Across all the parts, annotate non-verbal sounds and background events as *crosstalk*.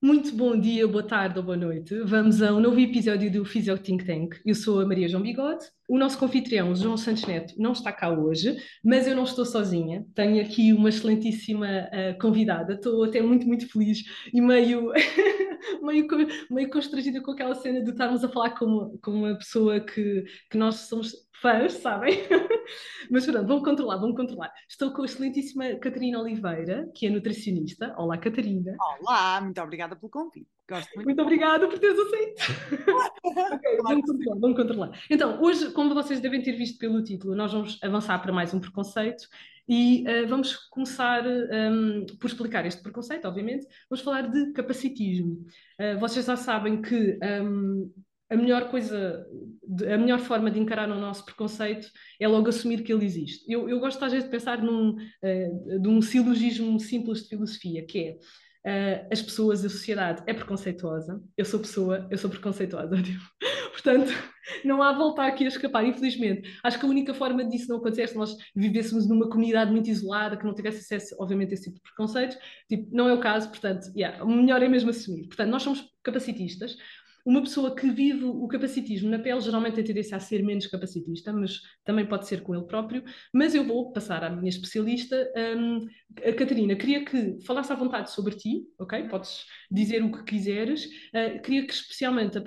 Muito bom dia, boa tarde ou boa noite. Vamos a um novo episódio do Physio Think Tank. Eu sou a Maria João Bigode. O nosso confitrião, João Santos Neto, não está cá hoje, mas eu não estou sozinha. Tenho aqui uma excelentíssima uh, convidada. Estou até muito, muito feliz e meio, *laughs* meio, meio constrangida com aquela cena de estarmos a falar com, com uma pessoa que, que nós somos fãs, sabem? *laughs* Mas pronto, vamos controlar, vamos controlar. Estou com a excelentíssima Catarina Oliveira, que é nutricionista. Olá, Catarina. Olá, muito obrigada pelo convite. Gosto muito. Muito obrigada por teres aceito. *laughs* okay, vamos controlar, vamos controlar. Então, hoje, como vocês devem ter visto pelo título, nós vamos avançar para mais um preconceito e uh, vamos começar um, por explicar este preconceito, obviamente. Vamos falar de capacitismo. Uh, vocês já sabem que um, a melhor coisa, a melhor forma de encarar o nosso preconceito é logo assumir que ele existe. Eu, eu gosto às vezes de pensar num, uh, de um silogismo simples de filosofia, que é uh, as pessoas, a sociedade é preconceituosa, eu sou pessoa, eu sou preconceituosa. *laughs* Portanto, não há volta aqui a escapar, infelizmente. Acho que a única forma disso não acontecer é se nós vivêssemos numa comunidade muito isolada, que não tivesse acesso, obviamente, a esse tipo de preconceitos. Tipo, não é o caso, portanto, yeah, o melhor é mesmo assumir. Portanto, nós somos capacitistas, uma pessoa que vive o capacitismo na pele geralmente tem tendência a ser menos capacitista, mas também pode ser com ele próprio. Mas eu vou passar à minha especialista. Um, a Catarina, queria que falasse à vontade sobre ti, ok? Podes dizer o que quiseres. Uh, queria que especialmente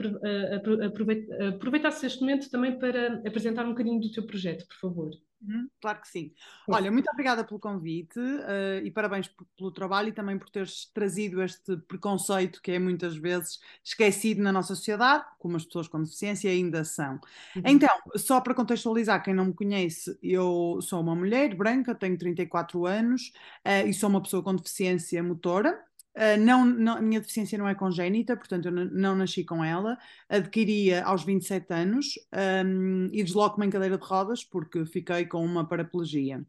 aproveitasse este momento também para apresentar um bocadinho do teu projeto, por favor. Uhum, claro que sim. Olha, muito obrigada pelo convite uh, e parabéns pelo trabalho e também por teres trazido este preconceito que é muitas vezes esquecido na nossa sociedade, como as pessoas com deficiência ainda são. Uhum. Então, só para contextualizar quem não me conhece, eu sou uma mulher branca, tenho 34 anos uh, e sou uma pessoa com deficiência motora. Uh, não, não, a minha deficiência não é congénita, portanto eu não nasci com ela. Adquiria aos 27 anos um, e desloco-me em cadeira de rodas porque fiquei com uma paraplegia.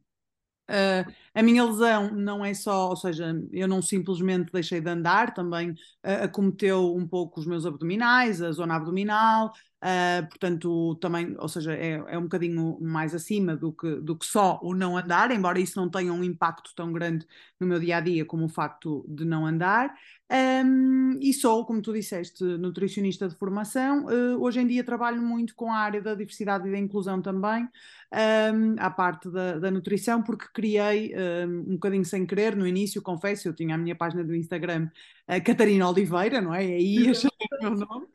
Uh, a minha lesão não é só, ou seja, eu não simplesmente deixei de andar, também uh, acometeu um pouco os meus abdominais, a zona abdominal, Uh, portanto, também, ou seja, é, é, um bocadinho mais acima do que, do que só o não andar, embora isso não tenha um impacto tão grande no meu dia a dia como o facto de não andar. Um, e sou, como tu disseste, nutricionista de formação. Uh, hoje em dia trabalho muito com a área da diversidade e da inclusão também, um, à parte da, da nutrição, porque criei um, um bocadinho sem querer no início, confesso, eu tinha a minha página do Instagram, uh, Catarina Oliveira, não é? Aí achei o meu nome.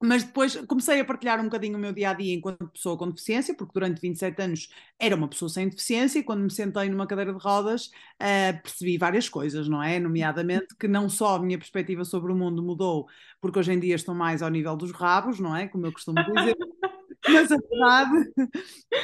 Mas depois comecei a partilhar um bocadinho o meu dia a dia enquanto pessoa com deficiência, porque durante 27 anos era uma pessoa sem deficiência, e quando me sentei numa cadeira de rodas uh, percebi várias coisas, não é? Nomeadamente que não só a minha perspectiva sobre o mundo mudou, porque hoje em dia estou mais ao nível dos rabos, não é? Como eu costumo dizer. *laughs* Mas a verdade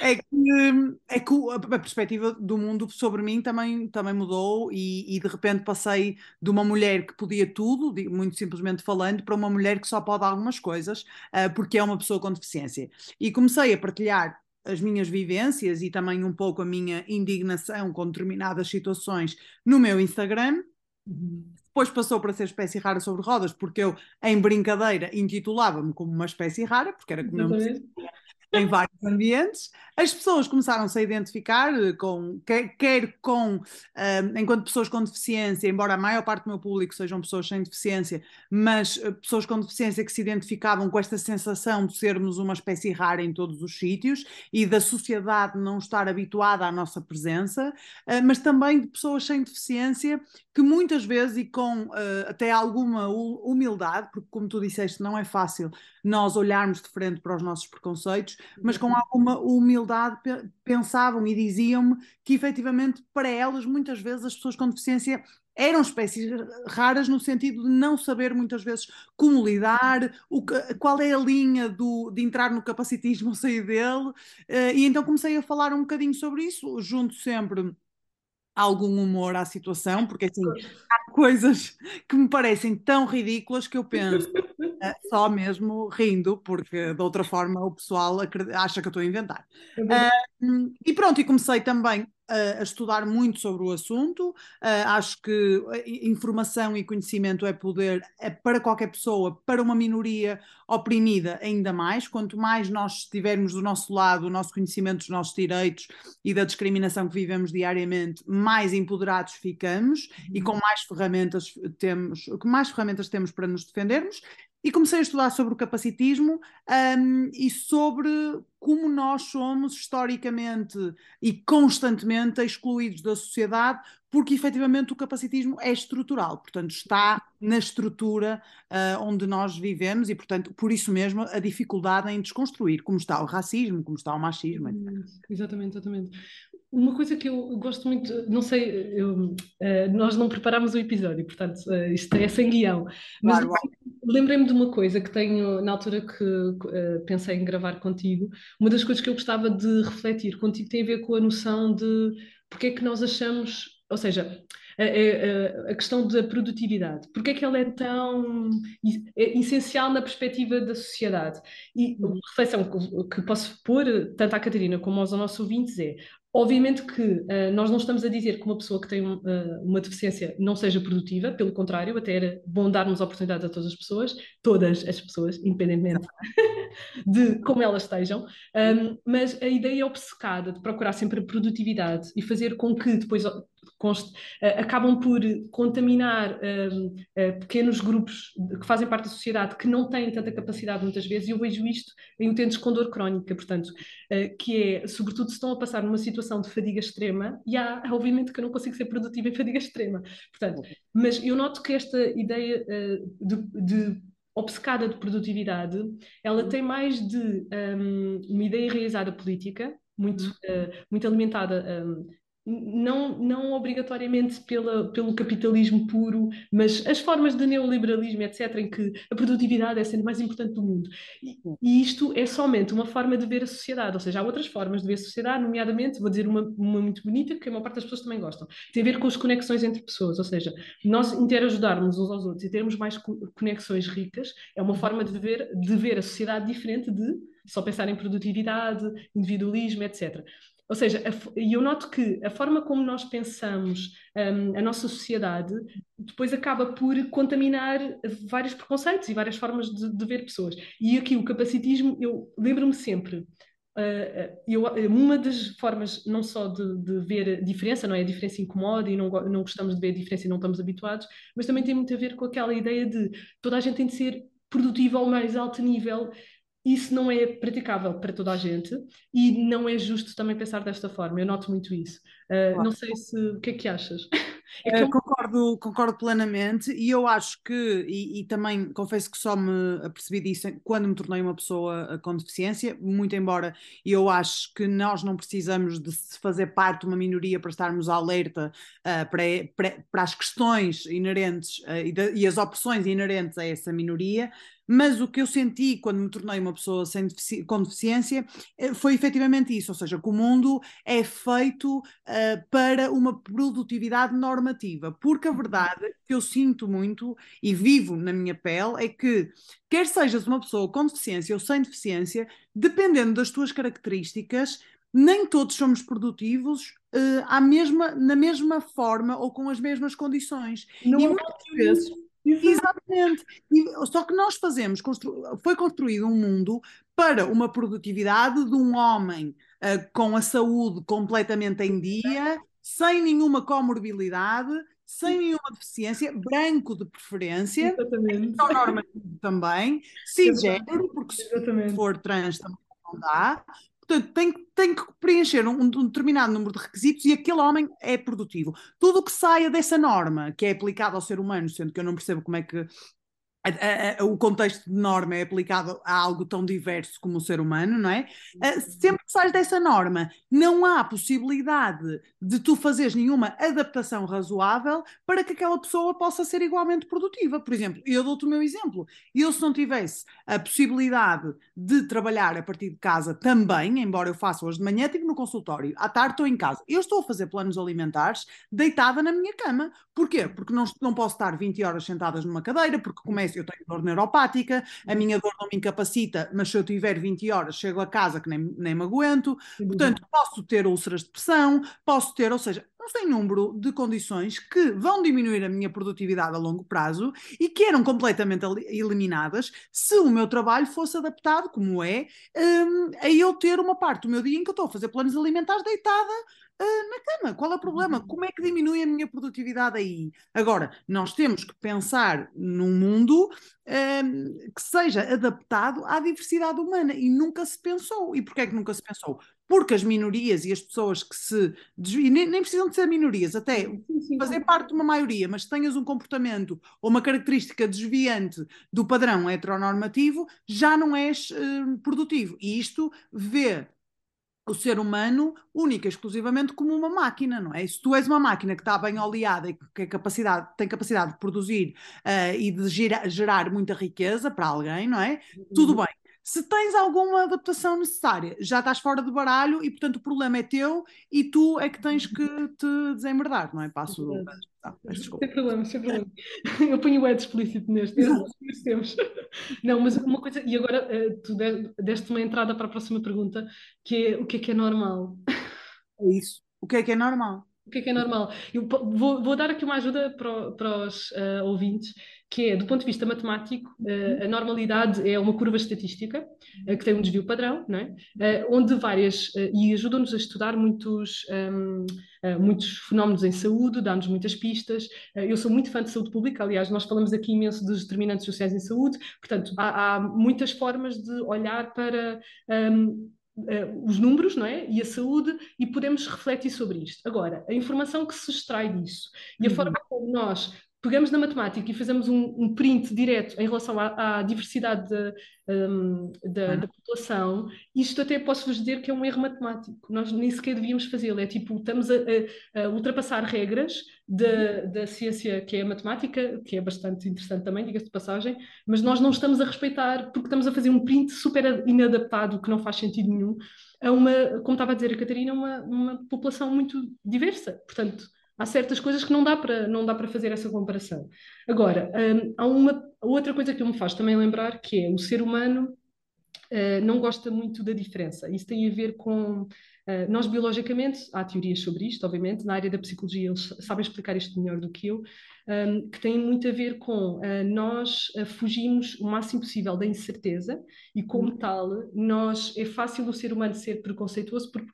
é que, é que a perspectiva do mundo sobre mim também, também mudou e, e, de repente passei de uma mulher que podia tudo, muito simplesmente falando, para uma mulher que só pode algumas coisas uh, porque é uma pessoa com deficiência. E comecei a partilhar as minhas vivências e também um pouco a minha indignação com determinadas situações no meu Instagram. Uhum. Depois passou para ser espécie rara sobre rodas, porque eu, em brincadeira, intitulava-me como uma espécie rara, porque era como eu me em vários ambientes. As pessoas começaram-se a identificar eh, com, quer, quer com, eh, enquanto pessoas com deficiência, embora a maior parte do meu público sejam pessoas sem deficiência, mas uh, pessoas com deficiência que se identificavam com esta sensação de sermos uma espécie rara em todos os sítios e da sociedade não estar habituada à nossa presença, uh, mas também de pessoas sem deficiência que muitas vezes e com uh, até alguma humildade, porque como tu disseste, não é fácil nós olharmos de frente para os nossos preconceitos, mas com alguma humildade pensavam e diziam-me que efetivamente para elas muitas vezes as pessoas com deficiência eram espécies raras no sentido de não saber muitas vezes como lidar, que, qual é a linha do, de entrar no capacitismo ou sair dele, uh, e então comecei a falar um bocadinho sobre isso, junto sempre algum humor à situação, porque assim há coisas que me parecem tão ridículas que eu penso *laughs* só mesmo rindo, porque de outra forma o pessoal acha que eu estou a inventar. Uh, e pronto, e comecei também a, a estudar muito sobre o assunto. Uh, acho que informação e conhecimento é poder é para qualquer pessoa, para uma minoria oprimida, ainda mais. Quanto mais nós estivermos do nosso lado, o nosso conhecimento dos nossos direitos e da discriminação que vivemos diariamente, mais empoderados ficamos uhum. e com mais ferramentas temos, mais ferramentas temos para nos defendermos e comecei a estudar sobre o capacitismo um, e sobre como nós somos historicamente e constantemente excluídos da sociedade, porque efetivamente o capacitismo é estrutural, portanto está na estrutura uh, onde nós vivemos e, portanto, por isso mesmo a dificuldade em desconstruir, como está o racismo, como está o machismo. Exatamente, exatamente. Uma coisa que eu gosto muito, não sei, eu, uh, nós não preparámos o episódio, portanto, uh, isto é sem guião, mas claro. lembrei-me de uma coisa que tenho, na altura que uh, pensei em gravar contigo, uma das coisas que eu gostava de refletir contigo tem a ver com a noção de porque é que nós achamos, ou seja, a, a, a, questão da produtividade. Porque é que ela é tão é essencial na perspectiva da sociedade? E a reflexão que, que posso pôr, tanto à Catarina como aos nossos ouvintes, é Obviamente que uh, nós não estamos a dizer que uma pessoa que tem uh, uma deficiência não seja produtiva, pelo contrário, até era bom darmos oportunidade a todas as pessoas, todas as pessoas, independentemente *laughs* de como elas estejam, um, mas a ideia obcecada de procurar sempre a produtividade e fazer com que depois acabam por contaminar um, pequenos grupos que fazem parte da sociedade que não têm tanta capacidade muitas vezes, e eu vejo isto em utentes com dor crónica, portanto, que é, sobretudo, se estão a passar numa situação de fadiga extrema e há, obviamente, que eu não consigo ser produtiva em fadiga extrema. Portanto, mas eu noto que esta ideia uh, de, de obcecada de produtividade, ela uhum. tem mais de um, uma ideia realizada política, muito, uh, muito alimentada um, não, não obrigatoriamente pela, pelo capitalismo puro, mas as formas de neoliberalismo, etc., em que a produtividade é sendo mais importante do mundo. E, e, isto é somente uma forma de ver a sociedade, ou seja, há outras formas de ver a sociedade, nomeadamente, vou dizer uma, uma muito bonita, que a maior parte das pessoas também gostam, tem a ver com as conexões entre pessoas, ou seja, nós interajudarmos uns aos outros e termos mais conexões ricas, é uma forma de ver, de ver a sociedade diferente de só pensar em produtividade, individualismo, etc. Ou seja, e eu noto que a forma como nós pensamos um, a nossa sociedade depois acaba por contaminar vários preconceitos e várias formas de, de ver pessoas. E aqui o capacitismo, eu lembro-me sempre, uh, eu, uma das formas não só de, de, ver a diferença, não é? A diferença incomoda e não, não gostamos de ver a diferença e não estamos habituados, mas também tem muito a ver com aquela ideia de toda a gente tem de ser produtiva ao mais alto nível isso não é praticável para toda a gente e não é justo também pensar desta forma. Eu noto muito isso. Uh, claro. Não sei se o que é que achas. *laughs* É que eu... concordo, concordo plenamente e eu acho que, e, e, também confesso que só me apercebi disso quando me tornei uma pessoa ah, com deficiência, muito embora eu acho que nós não precisamos de fazer parte de uma minoria para estarmos alerta uh, para, para, para, as questões inerentes uh, e, de, e as opções inerentes a essa minoria, mas o que eu senti quando me tornei uma pessoa sem defici com deficiência eh, foi efetivamente isso, ou seja, que o mundo é feito uh, para uma produtividade normativa, porque a uhum. verdade que eu sinto muito e vivo na minha pele é que quer sejas uma pessoa com deficiência ou sem deficiência, dependendo das tuas características, nem todos somos produtivos uh, mesma, na mesma forma ou com as mesmas condições. Não e muitas vezes Exatamente. E, só que nós fazemos, constru, foi construído um mundo para uma produtividade de um homem uh, com a saúde completamente em dia, sem nenhuma comorbilidade, sem nenhuma deficiência, branco de preferência, Exatamente. normativo também, cisgênero, porque se for trans também não dá, Portanto, tem, tem que preencher um, um, determinado número de requisitos e aquele homem é produtivo. Tudo o que saia dessa norma, que é aplicado ao ser humano, sendo que eu não percebo como é que a, a, o contexto de norma é aplicado a algo tão diverso como o ser humano, não é? Uh, sempre sais dessa norma, não há possibilidade de tu fazeres nenhuma adaptação razoável para que aquela pessoa possa ser igualmente produtiva. Por exemplo, eu dou-te o meu exemplo. Eu, se não tivesse a possibilidade de trabalhar a partir de casa também, embora eu faça hoje de manhã, estive no consultório, à tarde estou em casa. Eu estou a fazer planos alimentares deitada na minha cama. Porquê? Porque não, não posso estar 20 horas sentadas numa cadeira, porque começo, eu tenho dor neuropática, a minha dor não me incapacita, mas se eu tiver 20 horas, chego a casa que nem, nem me aguento. Portanto, posso ter úlceras de pressão, posso ter, ou seja, um sem número de condições que vão diminuir a minha produtividade a longo prazo e que eram completamente eliminadas se o meu trabalho fosse adaptado, como é, um, a eu ter uma parte do meu dia em que eu estou a fazer planos alimentares deitada uh, na cama. Qual é o problema? Uhum. Como é que diminui a minha produtividade aí? Agora, nós temos que pensar num mundo um, que seja adaptado à diversidade humana e nunca se pensou. E porquê é que nunca se pensou? Porque as minorias e as pessoas que se desviam, nem, nem, precisam de ser minorias, até sim, sim, fazer sim. parte de uma maioria, mas tenhas um comportamento ou uma característica desviante do padrão heteronormativo, já não és uh, produtivo. E isto vê o ser humano única exclusivamente como uma máquina, não é? Se tu és uma máquina que está bem oleada e que capacidade, tem capacidade de produzir uh, e de gerar, gerar, muita riqueza para alguém, não é? Uhum. Tudo bem. Se tens alguma adaptação necessária, já estás fora do baralho e, portanto, o problema é teu e tu é que tens que te desemmerdar, não é? Passo. Ah, sem problema, sem problema. *laughs* Eu ponho o Ed explícito neste. Não, mas uma coisa, e agora eh, tu deste uma entrada para a próxima pergunta, que é o que é que é normal? É isso. O que é que é normal? O que é que é normal? Eu vou, vou dar aqui uma ajuda para, para os uh, ouvintes, que é, do ponto de vista matemático, uh, a normalidade é uma curva estatística uh, que tem um desvio padrão, não é? onde várias, e ajuda-nos a estudar muitos, um, muitos fenómenos em saúde, dá-nos muitas pistas. eu sou muito fã de saúde pública, aliás, nós falamos aqui imenso dos determinantes sociais em saúde, portanto, há, há muitas formas de olhar para. Um, uh, os números não é? e a saúde e podemos refletir sobre isto. Agora, a informação que se extrai disso e a uhum. forma como nós pegamos na matemática e fazemos um, um print direto em relação à, à diversidade de, um, da, da, população, isto até posso-vos dizer que é um erro matemático. Nós nem sequer devíamos fazê-lo. É tipo, estamos a, a, a ultrapassar regras da, da ciência que é a matemática, que é bastante interessante também, diga-se de passagem, mas nós não estamos a respeitar porque estamos a fazer um print super inadaptado, que não faz sentido nenhum, a uma, como estava a dizer a Catarina, uma, uma população muito diversa. Portanto, Há certas coisas que não dá para não dá para fazer essa comparação. Agora, hum, há uma outra coisa que me faz também lembrar que é o ser humano uh, não gosta muito da diferença. Isso tem a ver com Uh, nós, biologicamente, há teorias sobre isto, obviamente, na área da psicologia eles sabem explicar isto melhor do que eu, um, que tem muito a ver com uh, nós fugimos o máximo possível da incerteza e, como uhum. tal, nós é fácil o ser humano ser preconceituoso porque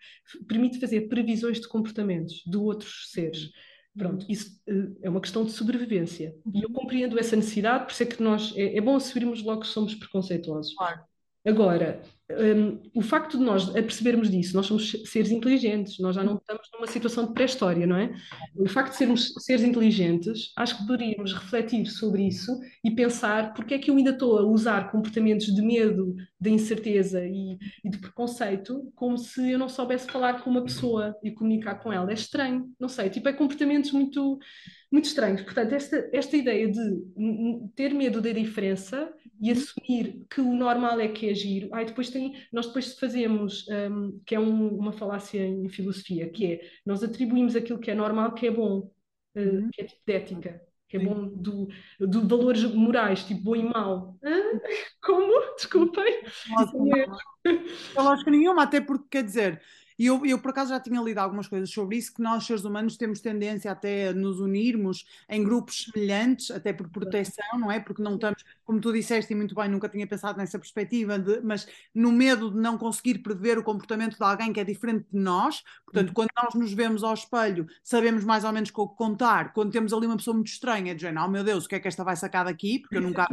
permite fazer previsões de comportamentos de outros seres. Uhum. Pronto, isso uh, é uma questão de sobrevivência. E eu uhum. compreendo essa necessidade, por isso é que nós é, é bom assumirmos logo que somos preconceituosos. Claro. Agora, um, o facto de nós percebermos disso, nós somos seres inteligentes, nós já não estamos numa situação de pré-história, não é? O facto de sermos seres inteligentes, acho que poderíamos refletir sobre isso e pensar porque é que eu ainda estou a usar comportamentos de medo, de incerteza e, e de preconceito como se eu não soubesse falar com uma pessoa e comunicar com ela. É estranho, não sei, tipo, é comportamentos muito muito estranhos. Portanto, esta, esta ideia de ter medo da diferença e assumir que o normal é que é giro. Ai, depois tem, nós depois fazemos, um, que é um, uma falácia em filosofia, que é nós atribuímos aquilo que é normal, que é bom, uh, que é tipo de ética, que é Sim. bom do, do valores morais, tipo bom e mau. Hã? *laughs* Como? Desculpem. Não lógica nenhuma, até porque quer dizer e eu, eu, por acaso, já tinha lido algumas coisas sobre isso, que nós, seres humanos, temos tendência até a nos unirmos em grupos semelhantes, até por proteção, não é? Porque não estamos, como tu disseste e muito bem, nunca tinha pensado nessa perspectiva, de, mas no medo de não conseguir prever o comportamento de alguém que é diferente de nós. Portanto, uhum. quando nós nos vemos ao espelho, sabemos mais ou menos com o que contar. Quando temos ali uma pessoa muito estranha, de género, oh meu Deus, o que é que esta vai sacar daqui? Porque eu nunca.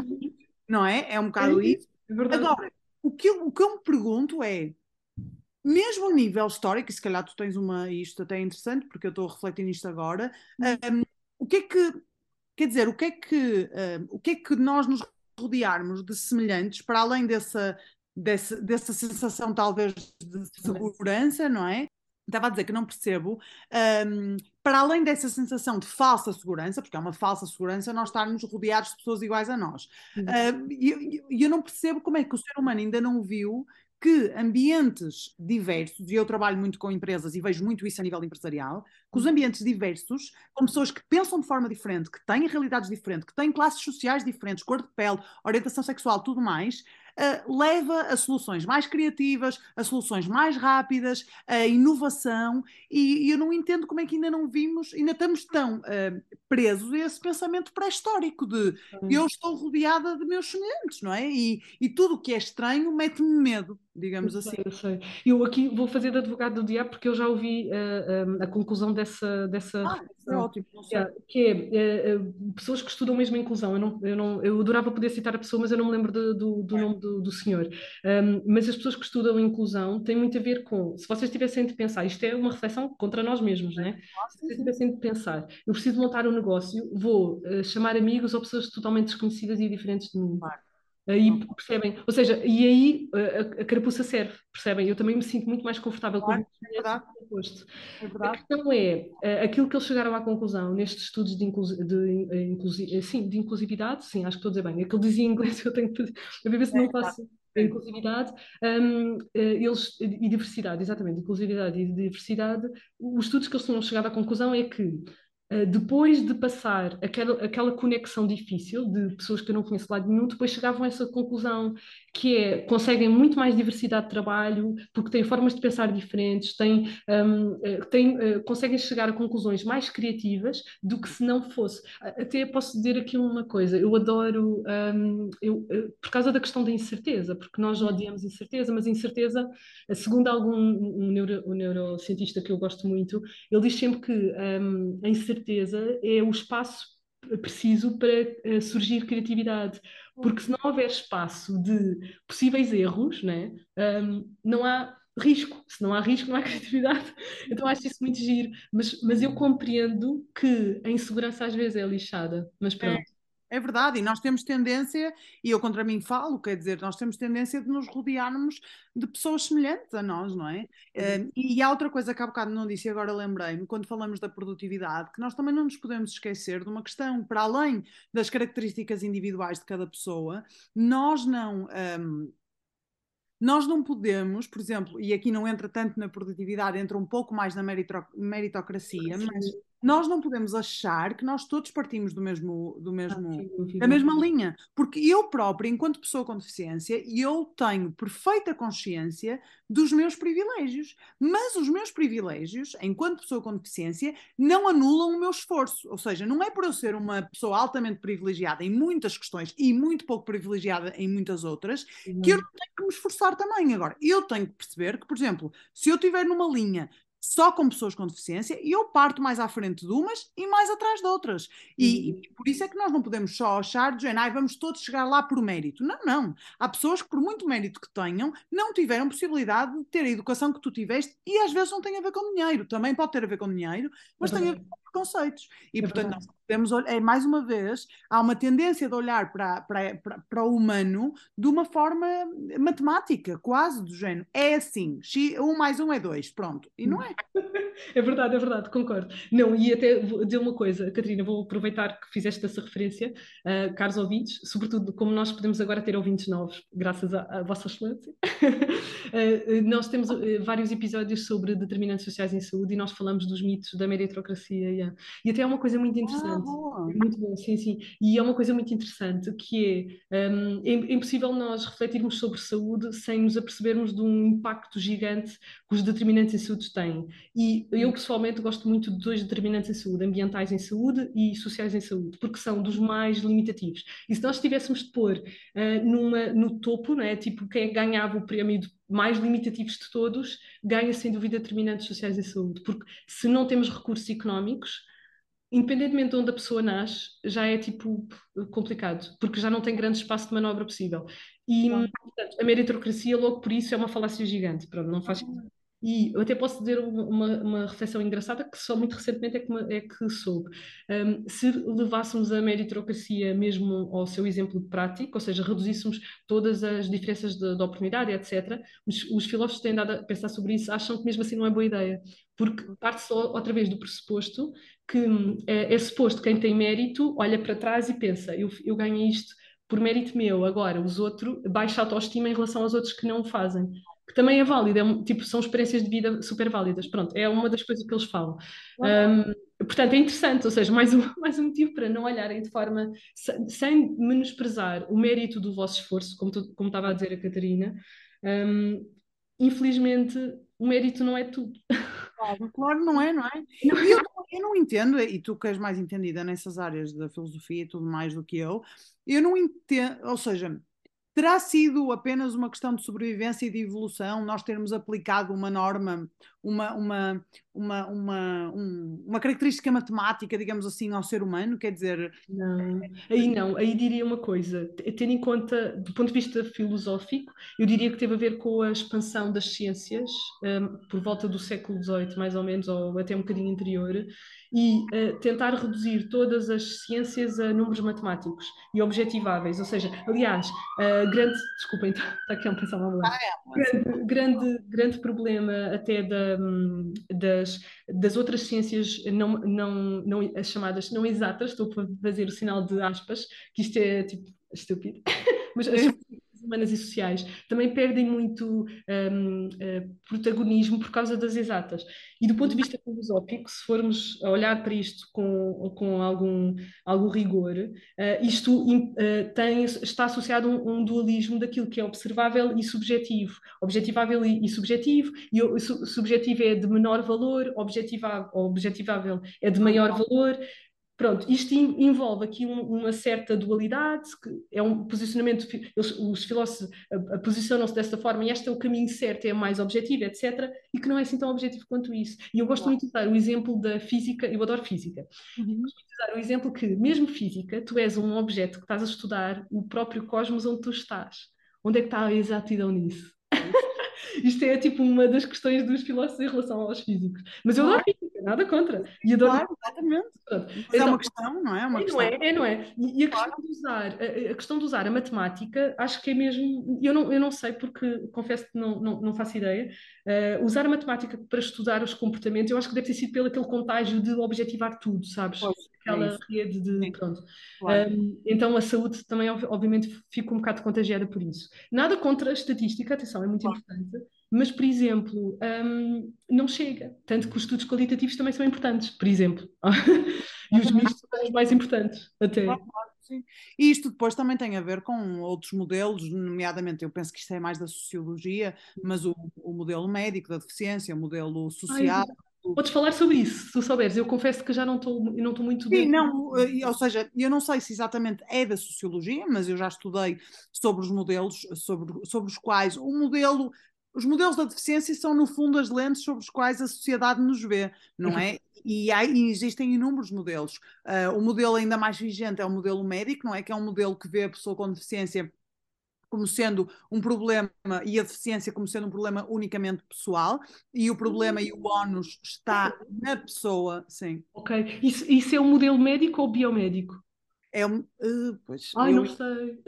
Não é? É um bocado isso. É Agora, o que, eu, o que eu me pergunto é mesmo a nível histórico, e se calhar tu tens uma, isto até é interessante, porque eu estou a refletir nisto agora, um, o que é que, quer dizer, o que é que, um, o que é que nós nos rodearmos de semelhantes, para além dessa, desse, dessa sensação talvez de segurança, não é? Estava a dizer que não percebo, um, para além dessa sensação de falsa segurança, porque é uma falsa segurança nós estarmos rodeados de pessoas iguais a nós, e uhum. uh, eu, eu não percebo como é que o ser humano ainda não viu que ambientes diversos, e eu trabalho muito com empresas e vejo muito isso a nível empresarial, que os uhum. ambientes diversos, com pessoas que pensam de forma diferente, que têm realidades diferentes, que têm classes sociais diferentes, cor de pele, orientação sexual, tudo mais, uh, leva a soluções mais criativas, a soluções mais rápidas, a inovação, e, e, eu não entendo como é que ainda não vimos, ainda estamos tão uh, presos a esse pensamento pré-histórico de eu estou rodeada de meus semelhantes, não é? E, e tudo o que é estranho mete-me medo digamos eu assim. Sei, eu, sei. eu aqui vou fazer de advogado do diabo porque eu já ouvi uh, a conclusão dessa, dessa ah, é ótimo, yeah, que é uh, pessoas que estudam mesmo a inclusão. Eu, não, eu, não, eu adorava poder citar a pessoa, mas eu não me lembro de, do, do nome do, do senhor. Um, mas as pessoas que estudam a inclusão têm muito a ver com, se vocês tivessem de pensar, isto é uma reflexão contra nós mesmos, né? Se vocês tivessem de pensar, eu preciso montar um negócio, vou uh, chamar amigos ou pessoas totalmente desconhecidas e diferentes de mim. Claro Aí percebem, ou seja, e aí a, a carapuça serve, percebem? Eu também me sinto muito mais confortável claro, com é verdade. É verdade. A questão é, aquilo que eles chegaram à conclusão nestes estudos de, inclusi de, eh, inclusi eh, sim, de inclusividade, sim, acho que estou a dizer bem, aquilo dizia em inglês, *laughs* eu tenho que a ver se não é, faço inclusividade um, eh, eles, e diversidade, exatamente, inclusividade e diversidade, os estudos que eles tinham chegado à conclusão é que depois de passar aquela, aquela conexão difícil de pessoas que eu não conheço lá de nenhum, depois chegavam a essa conclusão que é, conseguem muito mais diversidade de trabalho, porque têm formas de pensar diferentes, têm, um, eh, têm, uh, conseguem chegar a conclusões mais criativas do que se não fosse. Até posso dizer aqui uma coisa, eu adoro, um, eu, por causa da questão da incerteza, porque nós odiamos incerteza, mas incerteza, segundo algum um, neuro, um neurocientista que eu gosto muito, ele diz sempre que um, a incerteza é o espaço preciso para surgir criatividade porque se não houver espaço de possíveis erros, né, um, não há risco. Se não há risco, não há *laughs* criatividade. Então acho isso muito giro. Mas, mas eu compreendo que a insegurança às vezes é lixada. Mas é. pronto. É. É verdade, e nós temos tendência, e eu contra mim falo, quer dizer, nós temos tendência de nos rodearmos de pessoas semelhantes a nós, não é? Uhum. Uh, e há outra coisa que há bocado não disse e agora lembrei-me, quando falamos da produtividade, que nós também não nos podemos esquecer de uma questão, para além das características individuais de cada pessoa, nós não. Um, nós não podemos, por exemplo, e aqui não entra tanto na produtividade, entra um pouco mais na meritocracia, mas nós não podemos achar que nós todos partimos do mesmo, do mesmo, da mesma linha, porque eu própria, enquanto pessoa com deficiência, eu tenho perfeita consciência dos meus privilégios, mas os meus privilégios, enquanto pessoa com deficiência, não anulam o meu esforço, ou seja, não é por eu ser uma pessoa altamente privilegiada em muitas questões e muito pouco privilegiada em muitas outras, que eu não tenho que me esforçar também. Agora, eu tenho que perceber que, por exemplo, se eu estiver numa linha só com pessoas com deficiência e eu parto mais à frente de umas e mais atrás de outras. E, uhum. e por isso é que nós não podemos só achar de género, vamos todos chegar lá por mérito. Não, não. Há pessoas que, por muito mérito que tenham, não tiveram possibilidade de ter a educação que tu tiveste e às vezes não tem a ver com dinheiro. Também pode ter a ver com dinheiro, mas é tem a ver com preconceitos. E, é portanto, nós podemos é mais uma vez, há uma tendência de olhar para, para, para, para, o humano de uma forma matemática, quase do género. É assim, um mais um é dois, pronto. E não é. *laughs* É verdade, é verdade, concordo. Não, e até vou dizer uma coisa, Catarina, vou aproveitar que fizeste essa referência, uh, caros ouvintes, sobretudo como nós podemos agora ter ouvintes novos, graças à, à vossa excelência. uh, *laughs* nós temos uh, vários episódios sobre determinantes sociais em saúde e nós falamos dos mitos da meritocracia. Yeah. E até é uma coisa muito interessante. Ah, interessante. É muito bom, sim, sim. E é uma coisa muito interessante que é, um, é, é impossível nós refletirmos sobre saúde sem nos apercebermos de um impacto gigante que os determinantes em saúde têm. E eu pessoalmente gosto muito de dois determinantes em saúde, ambientais em saúde e sociais em saúde, porque são dos mais limitativos. E se nós tivéssemos de pôr uh, numa, no topo, né, tipo quem ganhava o prémio de mais limitativos de todos, ganha sem dúvida determinantes sociais em saúde, porque se não temos recursos económicos, independentemente de onde a pessoa nasce, já é tipo complicado, porque já não tem grande espaço de manobra possível. E portanto, a meritocracia, logo por isso, é uma falácia gigante. Pronto, não faz e eu até posso dizer uma, uma reflexão engraçada que só muito recentemente é que, é que soube. Um, se levássemos a meritocracia mesmo ao seu exemplo prático, ou seja, reduzíssemos todas as diferenças de, de oportunidade, etc., os, os, filósofos têm dado a pensar sobre isso, acham que mesmo assim não é boa ideia, porque parte-se outra vez do pressuposto que é, é suposto quem tem mérito olha para trás e pensa, eu, eu ganhei isto por mérito meu, agora os outros, baixa autoestima em relação aos outros que não o fazem que também é válida, é, tipo, são experiências de vida super válidas. Pronto, é uma das coisas que eles falam. Um, portanto, é interessante, ou seja, mais um, *laughs* mais um motivo para não olharem de forma sem, sem menosprezar o mérito do vosso esforço, como, tu, como estava a dizer a Catarina. Um, infelizmente, o mérito não é tudo. Claro, claro, não é, não é? *laughs* Não. Eu, eu não entendo, e tu que és mais entendida nessas áreas da filosofia e tudo mais do que eu, eu não entendo, ou seja, Terá sido apenas uma questão de sobrevivência e de evolução nós termos aplicado uma norma, uma, uma, uma, uma, um, uma característica matemática, digamos assim, ao ser humano? Quer dizer. Não, aí não, aí diria uma coisa, tendo em conta, do ponto de vista filosófico, eu diria que teve a ver com a expansão das ciências, um, por volta do século XVIII, mais ou menos, ou até um bocadinho anterior, e uh, tentar reduzir todas as ciências a números matemáticos e objetiváveis. Ou seja, aliás, uh, grande. Desculpem, está *laughs* tá aqui a pensar uma ah, é, grande, grande, grande problema até da, das, das outras ciências não, não, não, as chamadas não exatas, estou a fazer o sinal de aspas, que isto é tipo estúpido, *laughs* mas as humanas e sociais também perdem muito um, uh, eh, protagonismo por causa das exatas. E do ponto de vista filosófico, se formos olhar para isto com, com algum, algum rigor, uh, isto uh, tem, está associado a um, um, dualismo daquilo que é observável e subjetivo. Objetivável e, e subjetivo, e o subjetivo é de menor valor, objetivável, objetivável é de maior valor, Pronto, isto envolve aqui uma certa dualidade, que é um posicionamento, os filósofos posicionam-se desta forma e este é o caminho certo, é mais objetivo, etc., e que não é assim tão objetivo quanto isso. E eu gosto muito de usar o exemplo da física, eu adoro física, uhum. gosto de usar o exemplo que, mesmo física, tu és um objeto que estás a estudar o próprio cosmos onde tu estás. Onde é que está a exatidão nisso? *laughs* Isto é tipo uma das questões dos filósofos em relação aos físicos. Mas eu adoro física, nada contra. E adoro... Claro, exatamente. Mas então, é uma questão, não é? é uma é, questão. Não é, é, não é. E a questão, de usar, a, a, questão de usar a matemática, acho que é mesmo. Eu não, eu não sei, porque confesso que não, não, não faço ideia. Uh, usar a matemática para estudar os comportamentos, eu acho que deve ter sido pelo aquele contágio de objetivar tudo, sabes? Pois, Aquela é rede de. Sim. Pronto. Claro. Um, então a saúde também, obviamente, fica um bocado contagiada por isso. Nada contra a estatística, atenção, é muito claro. importante mas, por exemplo, um, não chega. Tanto que os estudos qualitativos também são importantes, por exemplo. *laughs* e os mistos são os mais importantes, até. sim. E isto depois também tem a ver com outros modelos, nomeadamente, eu penso que isto é mais da sociologia, mas o, o modelo médico da deficiência, o modelo social. Ai, Podes falar sobre isso, se tu souberes. Eu confesso que já não estou não estou muito bem. não, eh, ou seja, eu não sei se exatamente é da sociologia, mas eu já estudei sobre os modelos, sobre, sobre os quais o modelo os modelos da deficiência são, no fundo, as lentes sobre as quais a sociedade nos vê, não uhum. é? E, há, e existem inúmeros modelos. Uh, o modelo ainda mais vigente é o modelo médico, não é? Que é um modelo que vê a pessoa com deficiência como sendo um problema e a deficiência como sendo um problema unicamente pessoal e o problema e o ónus está na pessoa, sim. Ok. Isso, isso é um modelo médico ou biomédico? É um. Uh, pois, Ai, eu... não sei.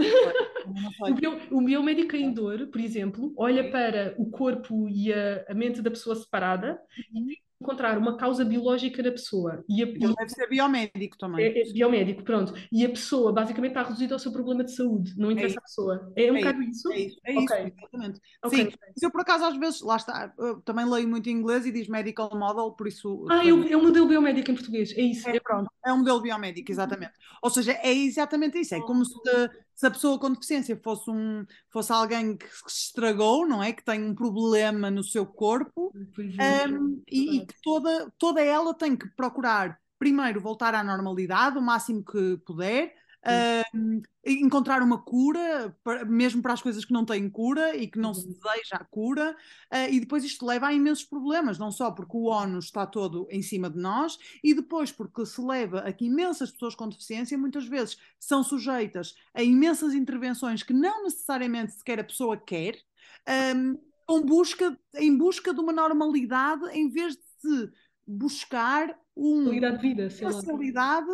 O, bio, o biomédico em dor, por exemplo, olha para o corpo e a, a mente da pessoa separada uhum. e encontrar uma causa biológica na pessoa. E a, Ele deve ser biomédico também. É, é, biomédico, pronto. E a pessoa basicamente está reduzida ao seu problema de saúde, não é interessa é a pessoa. É um é bocado isso? É isso, é okay. isso exatamente. Okay. Sim, mas eu por acaso às vezes, lá está, também leio muito em inglês e diz medical model, por isso... Ah, é o, é o modelo biomédico em português, é isso. É, pronto, é um modelo biomédico, exatamente. Ou seja, é exatamente isso, é como se se a pessoa com deficiência fosse, um, fosse alguém que, se estragou, não é? Que tem um problema no seu corpo um, e, e, que toda, toda ela tem que procurar primeiro voltar à normalidade o máximo que puder Uh, encontrar uma cura, mesmo para as coisas que não têm cura e que não se uhum. deseja a cura, uh, e depois isto leva a imensos problemas, não só porque o ONU está todo em cima de nós, e depois porque se leva a que imensas pessoas com deficiência muitas vezes são sujeitas a imensas intervenções que não necessariamente sequer a pessoa quer. Um, com busca, em busca de uma normalidade em vez de buscar uma qualidade de vida, facilidade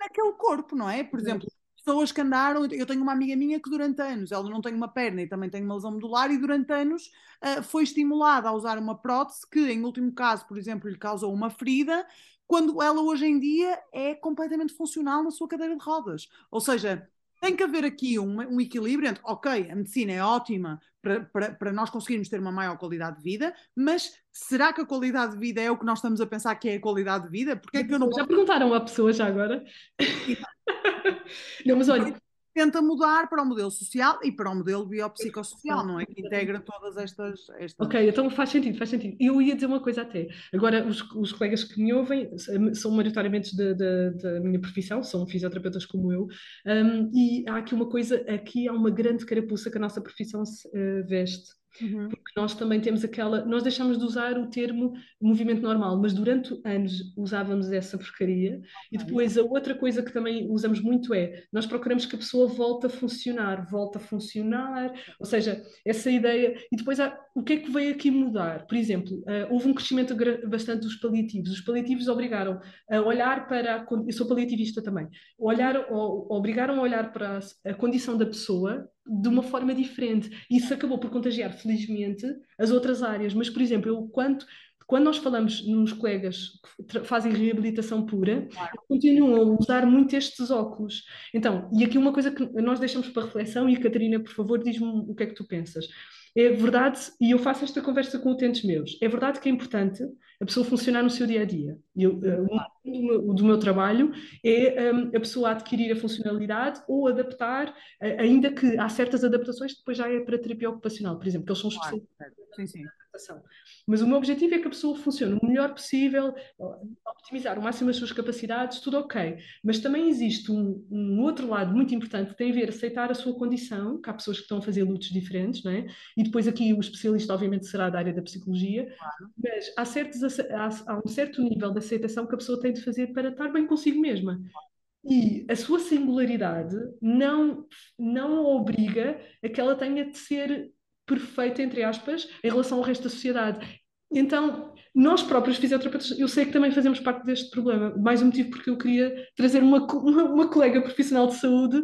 naquele corpo, não é? Por exemplo, pessoas que andaram. Eu tenho uma amiga minha que durante anos, ela não tem uma perna e também tem uma lesão medular, e durante anos uh, foi estimulada a usar uma prótese que, em último caso, por exemplo, lhe causou uma ferida, quando ela hoje em dia é completamente funcional na sua cadeira de rodas. Ou seja, tem que haver aqui um, um equilíbrio entre, ok, a medicina é ótima para, para, para, nós conseguirmos ter uma maior qualidade de vida, mas será que a qualidade de vida é o que nós estamos a pensar que é a qualidade de vida? Porque é que eu não Já perguntaram a pessoa já agora? *laughs* não, mas olha, tenta mudar para o modelo social e para o modelo biopsicossocial, não é? Que integra todas estas, estas. Ok, então faz sentido, faz sentido. Eu ia dizer uma coisa até. Agora, os, os colegas que me ouvem são maioritariamente da minha profissão, são fisioterapeutas como eu, um, e há aqui uma coisa, aqui há uma grande carapuça que a nossa profissão se, uh, veste Uhum. Porque nós também temos aquela. Nós deixamos de usar o termo movimento normal, mas durante anos usávamos essa porcaria. E depois a outra coisa que também usamos muito é nós procuramos que a pessoa volte a funcionar, volte a funcionar, ou seja, essa ideia. E depois há, o que é que veio aqui mudar? Por exemplo, uh, houve um crescimento bastante dos paliativos. Os paliativos obrigaram a olhar para. A, eu sou paliativista também. Olhar, obrigaram a olhar para a, a condição da pessoa de uma forma diferente. Isso acabou por contagiar, felizmente, as outras áreas. Mas, por exemplo, eu quanto quando nós falamos nos colegas que fazem reabilitação pura, claro. continuam a usar muito estes óculos. Então, e aqui uma coisa que nós deixamos para reflexão, e Catarina, por favor, diz-me o que é que tu pensas. É verdade, e eu faço esta conversa com utentes meus, é verdade que é importante a pessoa funcionar no seu dia a dia. Eu, o do meu trabalho é um, a pessoa adquirir a funcionalidade ou adaptar, uh, ainda que há certas adaptações que depois já é para terapia ocupacional, por exemplo, que eles são especialistas. Sim, sim. Mas o meu objetivo é que a pessoa funcione o melhor possível, optimizar o máximo as suas capacidades, tudo ok. Mas também existe um, um, outro lado muito importante que tem a ver aceitar a sua condição, que há pessoas que estão a fazer lutos diferentes, não é? E depois aqui o especialista obviamente será da área da psicologia, claro. mas há, certos, há, há um certo nível de aceitação que a pessoa tem de fazer para estar bem consigo mesma. E a sua singularidade não, não obriga a que ela tenha de ser perfeita, entre aspas, em relação ao resto da sociedade. Então, nós próprios fisioterapeutas, eu sei que também fazemos parte deste problema. Mais um motivo porque eu queria trazer uma, *laughs* uma, uma colega profissional de saúde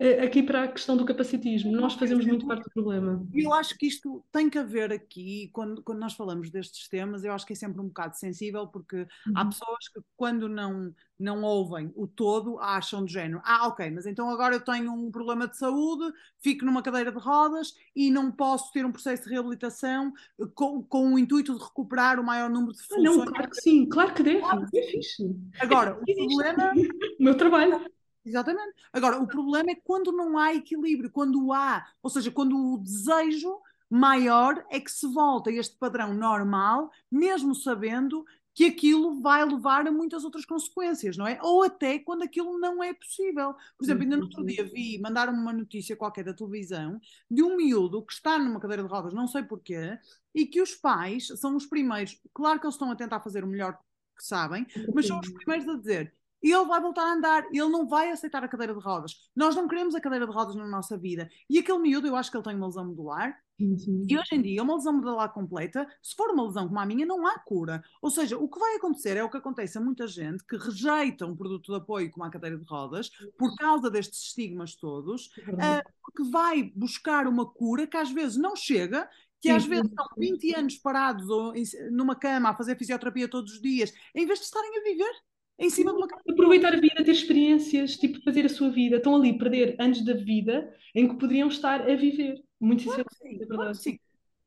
eh, aqui para a questão do capacitismo. Nós fazemos muito parte do problema. Eu acho que isto tem que haver aqui, quando, quando nós falamos destes temas, eu acho que é sempre um bocado sensível, porque uhum. há pessoas que, quando não não ouvem o todo, acham de género, ah, ok, mas então agora eu tenho um problema de saúde, fico numa cadeira de rodas e não posso ter um processo de reabilitação com, com o intuito de recuperar o maior número de funções. Não, claro que sim, claro que deve, claro. é fixe. Agora, o problema... *laughs* o meu trabalho. Exatamente. Agora, o problema é quando não há equilíbrio, quando há, ou seja, quando o desejo maior é que se volta a este padrão normal, mesmo sabendo que aquilo vai levar a muitas outras consequências, não é? Ou até quando aquilo não é possível. Por exemplo, ainda no outro dia vi, mandaram-me uma notícia qualquer da televisão de um miúdo que está numa cadeira de rodas, não sei porquê, e que os pais são os primeiros, claro que eles estão a tentar fazer o melhor que sabem, mas são os primeiros a dizer e ele vai voltar a andar, ele não vai aceitar a cadeira de rodas. Nós não queremos a cadeira de rodas na nossa vida. E aquele miúdo, eu acho que ele tem uma lesão medular, Sim. E hoje em dia, uma lesão medular completa, se for uma lesão como a minha, não há cura. Ou seja, o que vai acontecer é o que acontece a muita gente que rejeita um produto de apoio como a cadeira de rodas por causa destes estigmas todos, uh, porque vai buscar uma cura que às vezes não chega que às vezes estão 20 anos parados ou numa cama a fazer fisioterapia todos os dias, em vez de estarem a viver em cima de uma Aproveitar a vida, ter experiências, tipo, fazer a sua vida. Estão ali a perder anos da vida em que poderiam estar a viver. Muito claro sinceramente, é verdade. sim.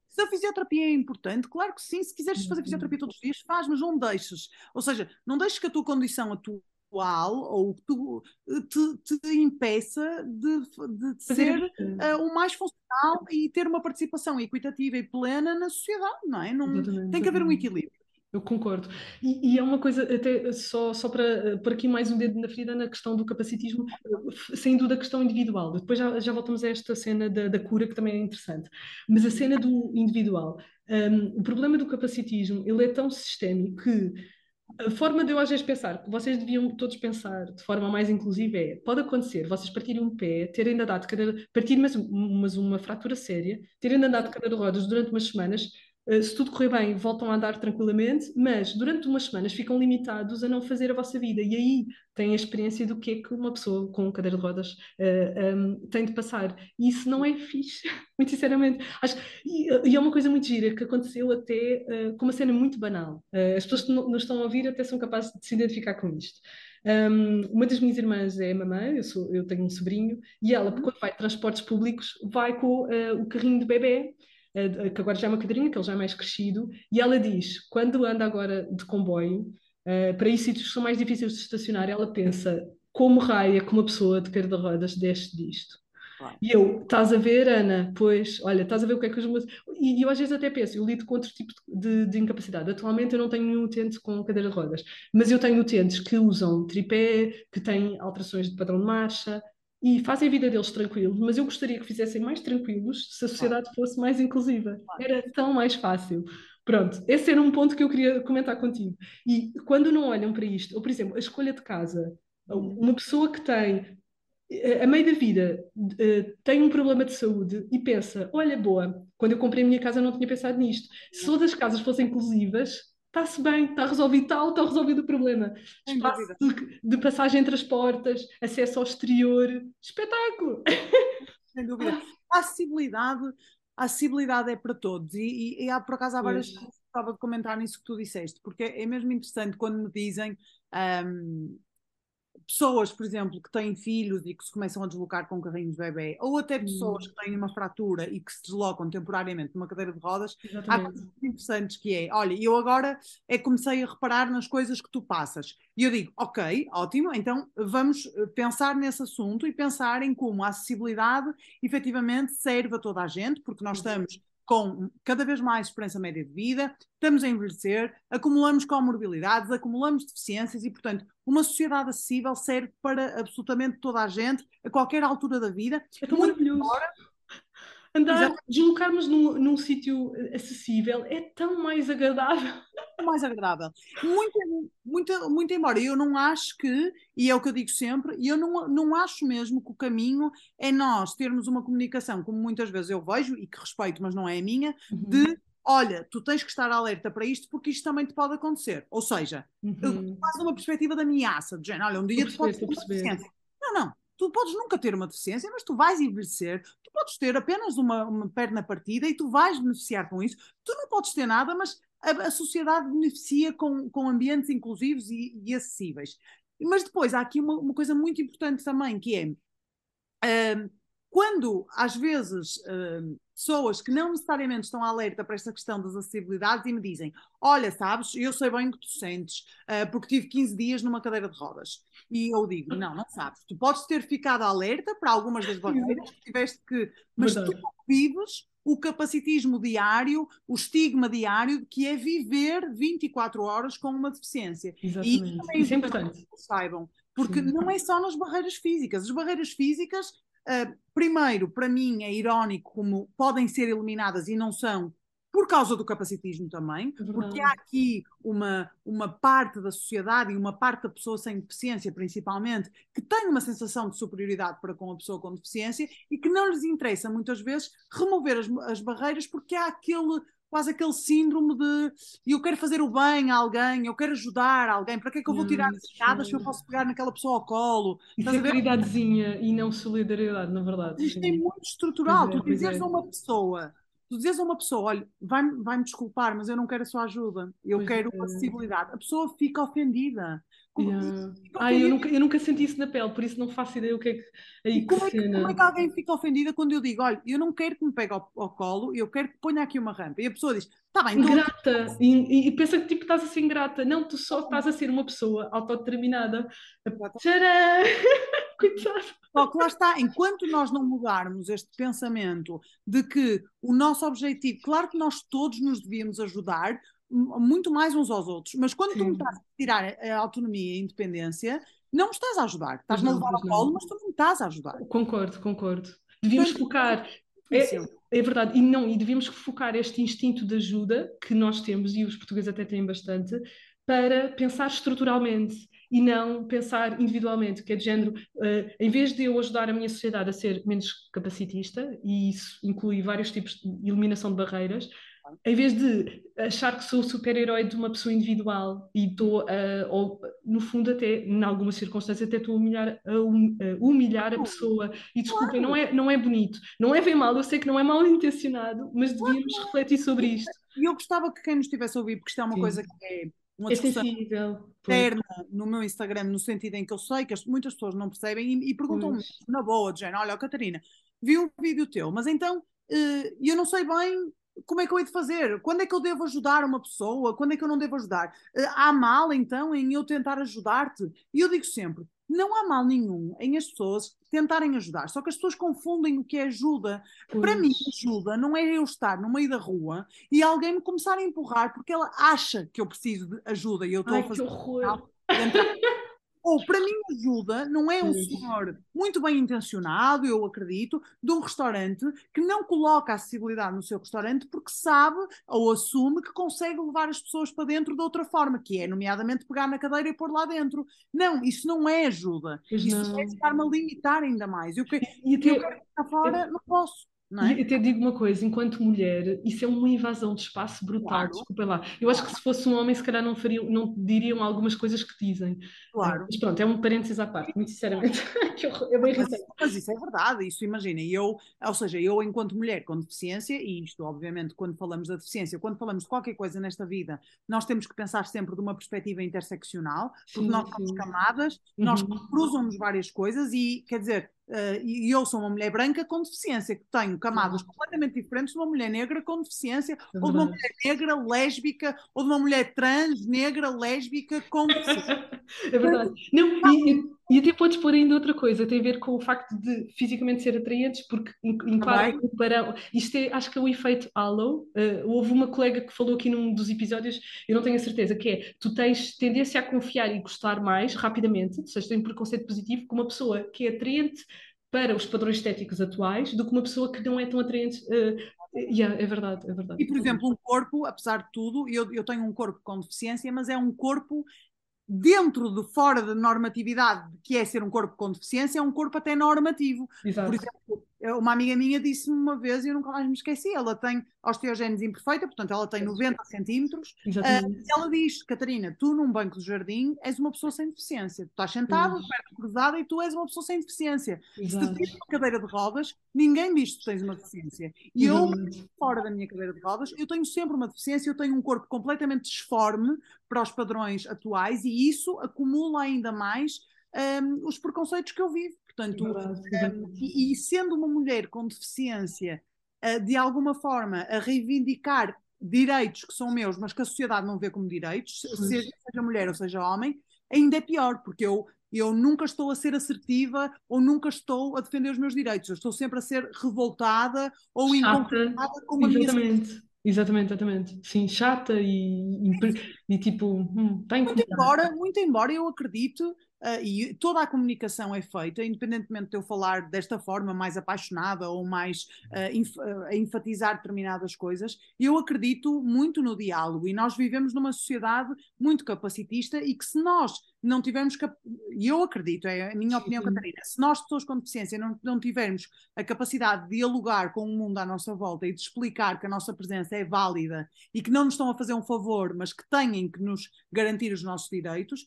Se a fisioterapia é importante, claro que sim. Se quiseres fazer fisioterapia todos os dias, faz, mas não deixes. Ou seja, não deixes que a tua condição atual ou que tu te, te impeça de, de ser uh, o mais funcional e ter uma participação equitativa e plena na sociedade, não é? Não, tem que haver um equilíbrio. Eu concordo. E, e, é uma coisa, até só, só para eh, por aqui mais um dedo na ferida na questão do capacitismo, sem dúvida a questão individual. Depois já, já voltamos a esta cena da, da cura, que também é interessante. Mas a cena do individual. Um, o problema do capacitismo, ele é tão sistémico que a forma de eu às vezes pensar, que vocês deviam todos pensar de forma mais inclusiva é, pode acontecer, vocês partirem um pé, terem andado de cadeira, partir mas, mas uma fratura séria, terem andado de cadeira de rodas durante umas semanas, eh, se tudo correr bem, voltam a andar tranquilamente, mas durante umas semanas ficam limitados a não fazer a vossa vida. E aí têm a experiência do que é que uma pessoa com cadeira de rodas uh, eh, um, ehm, tem de passar. E isso não é fixe, *laughs* muito sinceramente. Acho, e, e, é uma coisa muito gira que aconteceu até uh, com uma cena muito banal. Uh, as pessoas que nos estão a ouvir até são capazes de se identificar com isto. Um, ehm, uma das minhas irmãs é mamãe, eu, sou, eu tenho um sobrinho, e ela, uhum. quando vai de transportes públicos, vai com o carrinho de bebê eh, que agora já é uma cadeirinha, que ele já é mais crescido, e ela diz, quando anda agora de comboio, uh, para ir sítios que são mais difíceis de estacionar, ela pensa, como raia que uma pessoa de cadeira de rodas deste disto? Claro. E eu, estás a ver, Ana? Pois, olha, estás a ver o que é que os meus. E, eu às vezes até penso, eu lido com outro tipo de, de, incapacidade. Atualmente eu não tenho nenhum utente com cadeira de rodas, mas eu tenho utentes que usam tripé, que têm alterações de padrão de marcha, e fazem a vida deles tranquilos, mas eu gostaria que fizessem mais tranquilos se a sociedade fosse mais inclusiva. Era tão mais fácil. Pronto, esse era um ponto que eu queria comentar contigo. E quando não olham para isto, ou por exemplo, a escolha de casa, uhum. uma pessoa que tem a meio da vida eh, tem um problema de saúde e pensa: olha, boa, quando eu comprei a minha casa não tinha pensado nisto. Se todas as casas fossem inclusivas, está-se bem, está resolvido tal, está resolvido o problema. Sem Espaço de, de, passagem entre as portas, acesso ao exterior, espetáculo! Sem dúvida. A acessibilidade, a acessibilidade é para todos e, e, e há, por acaso há várias coisas que estava a comentar nisso que tu disseste, porque é mesmo interessante quando me dizem um, pessoas, por exemplo, que têm filhos e que se começam a deslocar com carrinhos de bebê, ou até pessoas que têm uma fratura e que se deslocam temporariamente numa cadeira de rodas, Exatamente. há coisas interessantes que é, olha, eu agora é comecei a reparar nas coisas que tu passas. E eu digo, ok, ótimo, então vamos eh, pensar nesse assunto e pensar em como a acessibilidade efetivamente serve a toda a gente, porque nós estamos com cada vez mais esperança média de vida, estamos a envelhecer, acumulamos comorbilidades, acumulamos deficiências e, portanto, uma sociedade acessível serve para absolutamente toda a gente, a qualquer altura da vida. É tão maravilhoso. Andar, deslocarmos num, num sítio acessível é tão mais agradável. *laughs* É mais agradável. Muito, muito, muito embora eu não acho que, e é o que eu digo sempre, e eu não, não acho mesmo que o caminho é nós termos uma comunicação, como muitas vezes eu vejo, e que respeito, mas não é a minha, uhum. de olha, tu tens que estar alerta para isto porque isto também te pode acontecer. Ou seja, uhum. quase uma perspectiva de ameaça, de género, olha, um dia tu deficiência. Não, não, tu podes nunca ter uma deficiência, mas tu vais envelhecer, tu podes ter apenas uma, uma perna partida e tu vais beneficiar com isso. Tu não podes ter nada, mas a, a sociedade beneficia com, com ambientes inclusivos e, e acessíveis. Mas depois há aqui uma, uma, coisa muito importante também, que é uh, quando às vezes uh, pessoas que não necessariamente estão alerta para esta questão das acessibilidades e me dizem: Olha, sabes, eu sei bem o que tu sentes, uh, porque tive 15 dias numa cadeira de rodas. E eu digo: Não, não sabes. Tu podes ter ficado alerta para algumas das barreiras que tiveste que. Mas Verdade. tu vives o capacitismo diário, o estigma diário, que é viver 24 horas com uma deficiência. Exatamente. E isso é importante. Que saibam. Porque Sim. não é só nas barreiras físicas. As barreiras físicas Uh, primeiro, para mim é irónico como podem ser eliminadas e não são por causa do capacitismo também, é porque há aqui uma, uma parte da sociedade e uma parte da pessoa sem deficiência, principalmente, que tem uma sensação de superioridade para com a pessoa com deficiência e que não lhes interessa muitas vezes remover as, as barreiras porque há aquele quase aquele síndrome de eu quero fazer o bem a alguém, eu quero ajudar alguém, para que é que eu vou tirar as escadas se eu posso pegar naquela pessoa ao colo? Isso é caridadezinha e não solidariedade, na verdade. Isto é muito estrutural. É, tu dizeres é. a uma pessoa, tu dizes a uma pessoa, olha, vai-me vai desculpar, mas eu não quero a sua ajuda, eu pois quero é. acessibilidade. A pessoa fica ofendida. Yeah. Ah, eu nunca, eu nunca senti isso na pele, por isso não faço ideia o que é que. Aí, como, é que, como, é que, alguém fica ofendida quando eu digo, olha, eu não quero que me pegue ao, ao colo, eu quero que ponha aqui uma rampa? E a pessoa diz, está bem, então. Ingrata, e, e, pensa que tipo estás a ser ingrata. Não, tu só estás a ser uma pessoa autodeterminada. Tcharam! *laughs* Coitado. Só que lá está, enquanto nós não mudarmos este pensamento de que o nosso objetivo, claro que nós todos nos devíamos ajudar, muito mais uns aos outros. Mas quando Sim. tu me estás a tirar a autonomia e a independência, não me estás a ajudar. Estás-me a levar ao colo, mas tu não me estás a ajudar. Concordo, concordo. Devíamos focar. É, é, verdade, e não, e devíamos focar este instinto de ajuda que nós temos, e os portugueses até têm bastante, para pensar estruturalmente e não pensar individualmente, que é de género, uh, em vez de eu ajudar a minha sociedade a ser menos capacitista, e isso inclui vários tipos de eliminação de barreiras, em vez de achar que sou o super-herói de uma pessoa individual e estou, uh, ou no fundo até, em algumas circunstâncias, até estou a humilhar a, hum, a humilhar a pessoa. E desculpem, não é, não é bonito, não é bem mal, eu sei que não é mal intencionado, mas devíamos refletir sobre isto. E eu gostava que quem nos estivesse a ouvir, porque isto é uma Sim. coisa que é uma é discussão interna no meu Instagram, no sentido em que eu sei que muitas pessoas não percebem e, e perguntam-me na boa, de género, olha, Catarina, vi um vídeo teu, mas então uh, eu não sei bem como é que eu hei de fazer? Quando é que eu devo ajudar uma pessoa? Quando é que eu não devo ajudar? Uh, há mal, então, em eu tentar ajudar-te? E eu digo sempre, não há mal nenhum em as pessoas tentarem ajudar, só que as pessoas confundem o que é ajuda. Pois. Para mim, ajuda não é eu estar no meio da rua e alguém me começar a empurrar porque ela acha que eu preciso de ajuda e eu estou a fazer. Que horror. *laughs* Ou, para mim, ajuda não é um senhor muito bem intencionado, eu acredito, de um restaurante que não coloca acessibilidade no seu restaurante porque sabe ou assume que consegue levar as pessoas para dentro de outra forma, que é, nomeadamente, pegar na cadeira e pôr lá dentro. Não, isso não é ajuda. Pois isso não. é estar-me a limitar ainda mais. Eu, e, e eu quero ficar fora, eu... não posso. É? E até digo uma coisa, enquanto mulher, isso é uma invasão de espaço brutal, claro. desculpa lá. Eu acho que se fosse um homem, se calhar não, fariam, não diriam algumas coisas que dizem. Claro. Mas pronto, é um parênteses à parte, muito sinceramente. *laughs* é bem mas, mas isso é verdade, isso imagina. Eu, ou seja, eu enquanto mulher com deficiência, e isto obviamente quando falamos da deficiência, quando falamos de qualquer coisa nesta vida, nós temos que pensar sempre de uma perspectiva interseccional, porque sim, nós somos camadas, uhum. nós cruzamos várias coisas e, quer dizer, Uh, e eu sou uma mulher branca com deficiência, que tenho camadas completamente diferentes de uma mulher negra com deficiência, é ou de uma mulher negra lésbica, ou de uma mulher trans, negra, lésbica com *laughs* deficiência. é verdade. Não, e, e, até podes pôr ainda outra coisa, tem a ver com o facto de fisicamente ser atraentes, porque enquadra para. Isto é, acho que é o efeito halo. Uh, houve uma colega que falou aqui num dos episódios, eu não tenho a certeza, que é tu tens tendência a confiar e gostar mais rapidamente, ou seja, tem um preconceito positivo, com uma pessoa que é atraente para os padrões estéticos atuais do que uma pessoa que não é tão atraente. Uh, yeah, é verdade, é verdade. E, por exemplo, um corpo, apesar de tudo, eu, eu tenho um corpo com deficiência, mas é um corpo dentro de fora da normatividade que é ser um corpo com deficiência, é um corpo até normativo. Exato. Por exemplo, uma amiga minha disse-me uma vez, e eu nunca mais me esqueci, ela tem osteogênese imperfeita, portanto ela tem 90 centímetros. Uh, ela diz, Catarina, tu num banco de jardim és uma pessoa sem deficiência. Tu estás sentada, perna cruzada e tu és uma pessoa sem deficiência. Exato. Se tu tens uma cadeira de rodas, ninguém diz que tens uma deficiência. E eu, fora da minha cadeira de rodas, eu tenho sempre uma deficiência, eu tenho um corpo completamente disforme para os padrões atuais e isso acumula ainda mais um, os preconceitos que eu vivo. Portanto, um, e, e, sendo uma mulher com deficiência, uh, de alguma forma, a reivindicar direitos que são meus, mas que a sociedade não vê como direitos, seja, seja mulher ou seja homem, ainda é pior, porque eu, eu nunca estou a ser assertiva ou nunca estou a defender os meus direitos, eu estou sempre a ser revoltada ou inconcordada com a exatamente. minha Exatamente, exatamente. Sim, chata e, e, e tipo, hum, tem muito embora, muito embora eu acredito Uh, e toda a comunicação é feita, independentemente de eu falar desta forma mais apaixonada ou mais uh, enf uh, enfatizar determinadas coisas, eu acredito muito no diálogo e nós vivemos numa sociedade muito capacitista e que se nós não tivermos, e eu acredito, é a minha opinião, Sim. Catarina, se nós, pessoas com deficiência, não, não tivermos a capacidade de dialogar com o mundo à nossa volta e de explicar que a nossa presença é válida e que não nos estão a fazer um favor, mas que têm que nos garantir os nossos direitos,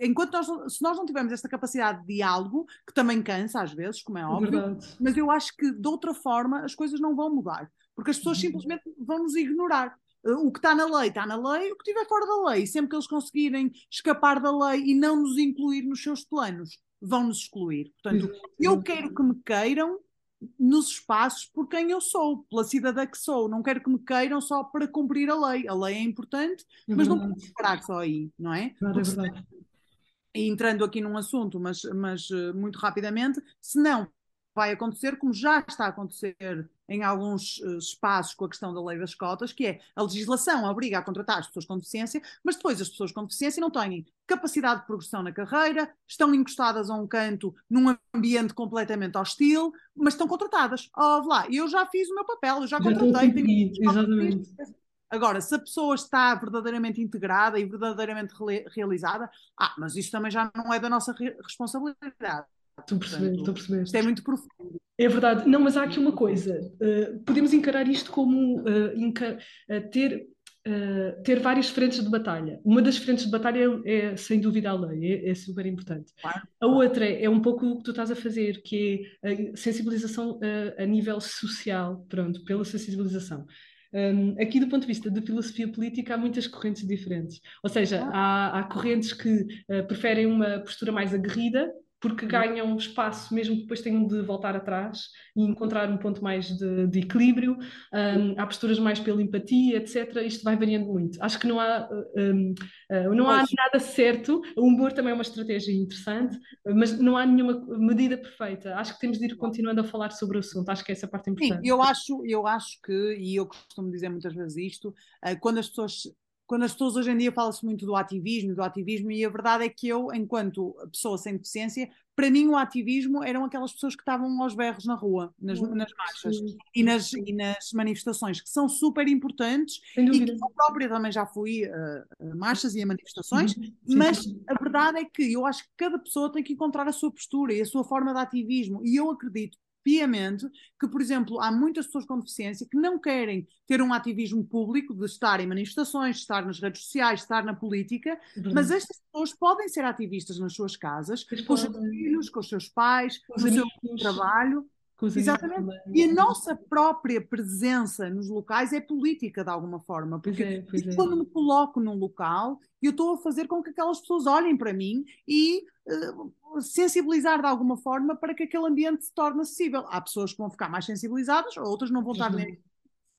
enquanto nós, se nós não tivermos esta capacidade de diálogo, que também cansa às vezes, como é, é óbvio, Verdade. mas eu acho que de outra forma as coisas não vão mudar, porque as pessoas uhum. simplesmente vão nos ignorar o que está na lei está na lei, o que estiver fora da lei. Sempre que eles conseguirem escapar da lei e não nos incluir nos seus planos, vão nos excluir. Portanto, eu quero que me queiram nos espaços por quem eu sou, pela cidadã que sou. Não quero que me queiram só para cumprir a lei. A lei é importante, é mas não podemos parar só aí, não é? Claro, é verdade. E entrando aqui num assunto, mas, mas eh, muito rapidamente, se não vai acontecer, como já está a acontecer em alguns uh, espaços com a questão da lei das cotas, que é a legislação obriga a contratar as pessoas com deficiência, mas depois as pessoas com deficiência não têm capacidade de progressão na carreira, estão encostadas a um canto num ambiente completamente hostil, mas estão contratadas. Oh, lá, eu já fiz o meu papel, eu já contratei. Tenho... Exatamente. Agora, se a pessoa está verdadeiramente integrada e verdadeiramente realizada, ah, mas isto também já não é da nossa re responsabilidade. Estou a perceber, estou a perceber. Isto é muito profundo. É verdade. Não, mas há aqui uma coisa. Uh, podemos encarar isto como uh, encar uh, ter, ter várias frentes de batalha. Uma das frentes de batalha é, é sem dúvida, a lei. É, é super importante. Claro. A outra é, é, um pouco o que tu estás a fazer, que é a sensibilização a nível social. Pronto, pela sensibilização. Um, aqui, do ponto de vista da filosofia política, há muitas correntes diferentes. Ou seja, ah. há, há correntes que uh, preferem uma postura mais aguerrida, porque uhum. ganham espaço, mesmo que depois tenham de voltar atrás e encontrar um ponto mais de, de equilíbrio. Um, há posturas mais pela empatia, etc. Isto vai variando muito. Acho que não há, um, uh, não há nada certo. O humor também é uma estratégia interessante, mas não há nenhuma medida perfeita. Acho que temos de ir continuando a falar sobre o assunto. Acho que essa parte é importante. Sim, eu acho, eu acho que, e eu costumo dizer muitas vezes isto, uh, quando as pessoas quando as pessoas hoje em dia falam-se muito do ativismo, do ativismo, e a verdade é que eu, enquanto pessoa sem deficiência, para mim o ativismo eram aquelas pessoas que estavam aos berros na rua, nas, nas marchas e nas, e nas, manifestações, que são super importantes e que eu própria também já fui a, a marchas e a manifestações, uhum. mas a verdade é que eu acho que cada pessoa tem que encontrar a sua postura e a sua forma de ativismo, e eu acredito piamente que, por exemplo, há muitas pessoas com deficiência que não querem ter um ativismo público de estar em manifestações, de estar nas redes sociais, de estar na política, uhum. mas estas pessoas podem ser ativistas nas suas casas, com os seus filhos, com os seus pais, com o seu trabalho. Exatamente. E a nossa própria presença nos locais é política de alguma forma, porque é, é. quando me coloco num local, eu estou a fazer com que aquelas pessoas olhem para mim e uh, sensibilizar de alguma forma para que aquele ambiente se torne acessível. Há pessoas que vão ficar mais sensibilizadas, outras não vão estar nem.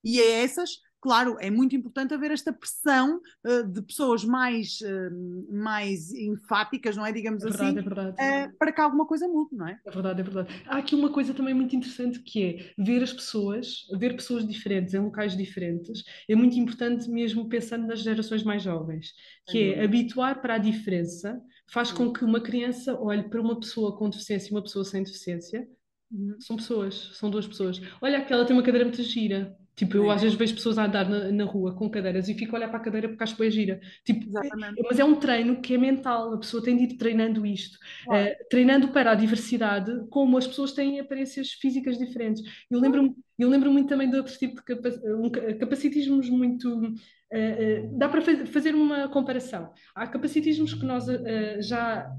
E é essas claro, é muito importante haver esta pressão uh, de pessoas mais, uh, mais enfáticas, não é? Digamos é verdade, assim, é verdade. Uh, para que alguma coisa mude, não é? É verdade, é verdade. Há aqui uma coisa também muito interessante que é ver as pessoas, ver pessoas diferentes em locais diferentes, é muito importante mesmo pensando nas gerações mais jovens, que é, é habituar para a diferença, faz com que uma criança olhe para uma pessoa com deficiência e uma pessoa sem deficiência, uhum. são pessoas, são duas pessoas. Olha, aquela tem uma cadeira muito gira. Tipo, eu às vezes vejo pessoas a andar na, na, rua com cadeiras e fico a olhar para a cadeira porque acho que é gira. Tipo, é, mas é um treino que é mental, a pessoa tem de ir treinando isto, claro. uh, treinando para a diversidade, como as pessoas têm aparências físicas diferentes. Eu lembro-me eu lembro muito também de outros tipos de capac um, capacitismos muito. Uh, uh, dá para fazer uma comparação. Há capacitismos que nós já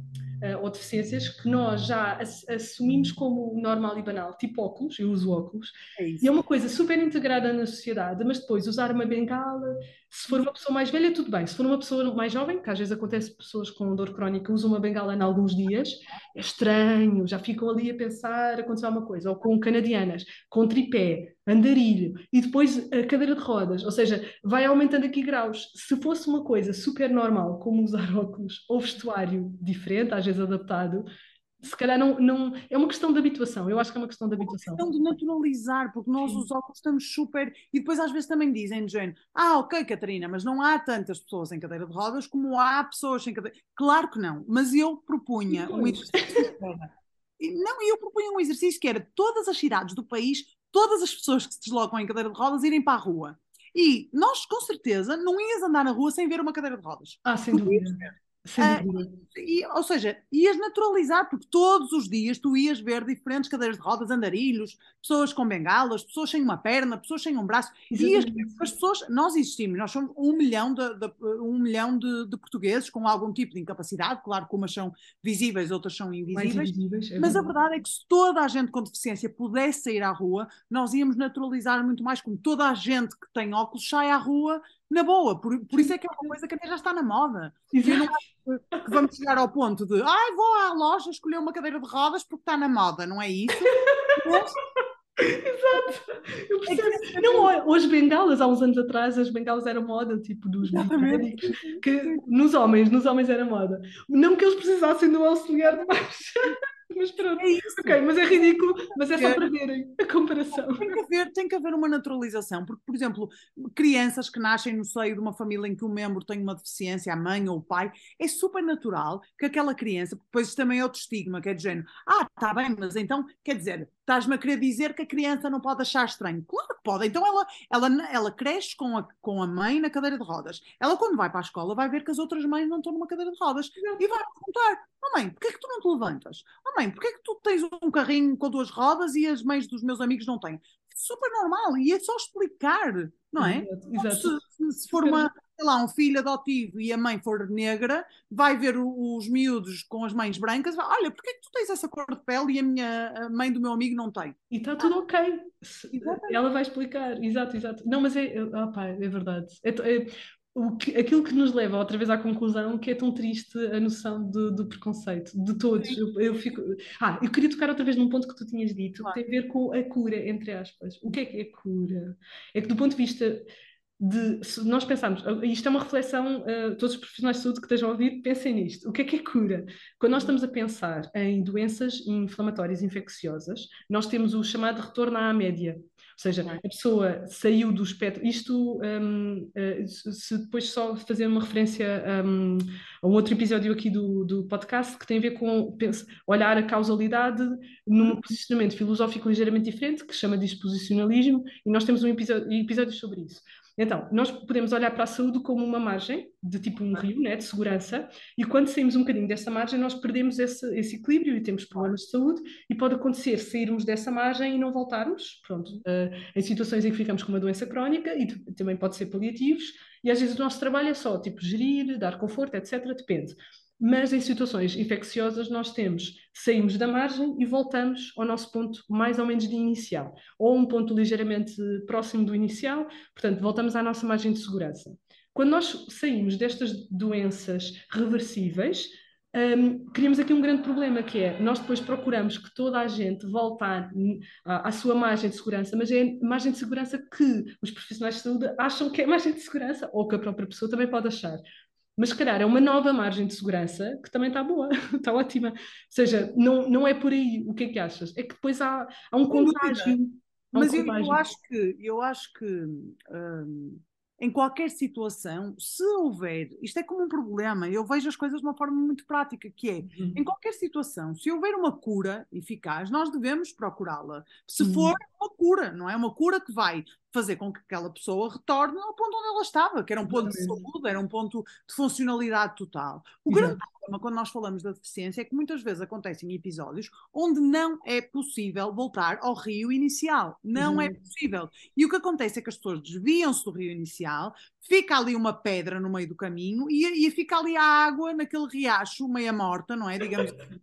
uh, ou deficiências que nós já assumimos como normal e banal, tipo óculos, eu uso óculos, é e é uma coisa super integrada na sociedade, mas depois usar uma bengala, se for uma pessoa mais velha, tudo bem. Se for uma pessoa mais jovem, que às vezes acontece pessoas com dor crónica usam uma bengala em alguns dias, é estranho, já ficam ali a pensar, aconteceu alguma coisa. Ou com canadianas, com tripé, andarilho, e depois a cadeira de rodas. Ou seja, vai aumentando aqui graus. Se fosse uma coisa super normal, como usar *laughs* óculos ou vestuário diferente, às vezes adaptado, se calhar não, não. É uma questão de habituação, eu acho que é uma questão de habituação. É uma questão de naturalizar, porque nós, Sim. os óculos, estamos super. E depois às vezes também dizem, Jane, ah, ok, Catarina, mas não há tantas pessoas em cadeira de rodas como há pessoas em cadeira. Claro que não, mas eu propunha um exercício. não, eu propunha um exercício que era todas as cidades do país, todas as pessoas que se deslocam em cadeira de rodas irem para a rua. E nós, com certeza, não ias andar na rua sem ver uma cadeira de rodas. Ah, sem dúvida. Uh, e, ou seja, ias naturalizar, porque todos os dias tu ias ver diferentes cadeiras de rodas, andarilhos, pessoas com bengalas, pessoas sem uma perna, pessoas sem um braço. Ias, as pessoas, nós existimos, nós somos um milhão, de, de um milhão de, de, portugueses com algum tipo de incapacidade, claro que umas são visíveis, outras são invisíveis, invisíveis é mas a verdade é que se toda a gente com deficiência pudesse sair à rua, nós íamos naturalizar muito mais, como toda a gente que tem óculos sai à rua na boa, por, por isso é que é uma coisa que até já está na moda. Eu não acho que vamos chegar ao ponto de ai, vou à loja escolher uma cadeira de rodas porque está na moda, não é isso? Mas... Exato. Eu percebo. Não, hoje bengalas, há uns anos atrás, as bengalas eram moda, tipo dos médicos, que nos homens, nos homens era moda. Não que eles precisassem do auxiliar de marcha. Mas pronto. É isso. Ok, mas é ridículo, mas é só para verem a comparação. Tem que, haver, tem que haver uma naturalização, porque, por exemplo, crianças que nascem no seio de uma família em que um membro tem uma deficiência, a mãe ou o pai, é super natural que aquela criança, depois também é outro estigma, que é de género, ah, está bem, mas então, quer dizer, estás-me a querer dizer que a criança não pode achar estranho. Claro que pode. Então ela, ela, ela cresce com a, com a mãe na cadeira de rodas. Ela, quando vai para a escola, vai ver que as outras mães não estão numa cadeira de rodas e vai perguntar: oh, mãe, porquê é que tu não te levantas? Oh, mãe, porquê é que tu tens um carrinho com duas rodas e as mães dos meus amigos não têm? super normal e é só explicar, não é? Exato. Se, se, for uma, sei lá, um filho adotivo e a mãe for negra, vai ver os miúdos com as mães brancas, vai, olha, porquê é que tu tens essa cor de pele e a minha a mãe do meu amigo não tem? E está tudo ok. Ela vai explicar, exato, exato. Não, mas é, opa, é verdade. É, é, o que, aquilo que nos leva outra vez à conclusão que é tão triste a noção do, do preconceito de todos. Eu, eu, fico... Ah, eu queria tocar outra vez num ponto que tu tinhas dito, claro. que tem a ver com a cura, entre aspas. O que é que é cura? É que do ponto de vista de se nós pensarmos, isto é uma reflexão, uh, todos os profissionais de saúde que estejam a ouvir, pensem nisto. O que é que é cura? Quando nós estamos a pensar em doenças inflamatórias infecciosas, nós temos o chamado retorno à média. Ou seja, a pessoa saiu do espectro. Isto, um, eh, se depois só fazer uma referência um, a um outro episódio aqui do, do podcast que tem a ver com olhar a causalidade num posicionamento filosófico ligeiramente diferente, que se chama disposicionalismo, e nós temos um episódio, episódio sobre isso. Então, nós podemos olhar para a saúde como uma margem, de tipo um rio, né, de segurança, e quando saímos um bocadinho dessa margem, nós perdemos esse, esse equilíbrio e temos problemas de saúde, e pode acontecer sairmos dessa margem e não voltarmos, pronto, uh, em situações em que ficamos com uma doença crónica, e também pode ser paliativos, e às vezes o nosso trabalho é só, tipo, gerir, dar conforto, etc., depende mas em situações infecciosas nós temos, saímos da margem e voltamos ao nosso ponto mais ou menos de inicial, ou um ponto ligeiramente próximo do inicial, portanto, voltamos à nossa margem de segurança. Quando nós saímos destas doenças reversíveis, um, criamos aqui um grande problema, que é, nós depois procuramos que toda a gente volte à, à, sua margem de segurança, mas é a margem de segurança que os profissionais de saúde acham que é margem de segurança, ou que a própria pessoa também pode achar. Mas se calhar é uma nova margem de segurança que também está boa, *laughs* está ótima. Ou seja, não, não é por aí o que é que achas? É que depois há, há um contágio. Há um Mas contágio. Eu, eu, acho que, eu acho que hum, em qualquer situação, se houver, isto é como um problema, eu vejo as coisas de uma forma muito prática, que é, uhum. em qualquer situação, se houver uma cura eficaz, nós devemos procurá-la. Se uhum. for uma cura, não é uma cura que vai fazer com que aquela pessoa retorne ao ponto onde ela estava, que era um ponto de saúde, era um ponto de funcionalidade total. O Exato. grande problema quando nós falamos da deficiência é que muitas vezes acontecem episódios onde não é possível voltar ao rio inicial. Não é uhum. é possível. E o que acontece é que as pessoas desviam-se do rio inicial, fica ali uma pedra no meio do caminho e, e fica ali a água naquele riacho meia morta, não é? Digamos assim.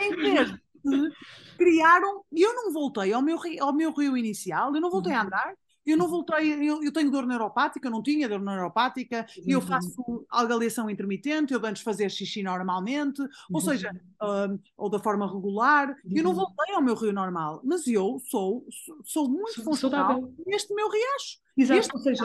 em vez *laughs* de criaram, e eu não voltei ao meu, ao meu rio inicial, eu não voltei a uhum. andar, eu não voltei, eu, eu, tenho dor neuropática, não tinha dor neuropática, uhum. eu faço algaleação intermitente, eu antes fazer xixi normalmente, uhum. ou seja, uh, ou da forma regular, uhum. eu não uhum. voltei ao meu rio normal, mas eu sou, sou muito funcional neste meu riacho. Exato, este ou seja,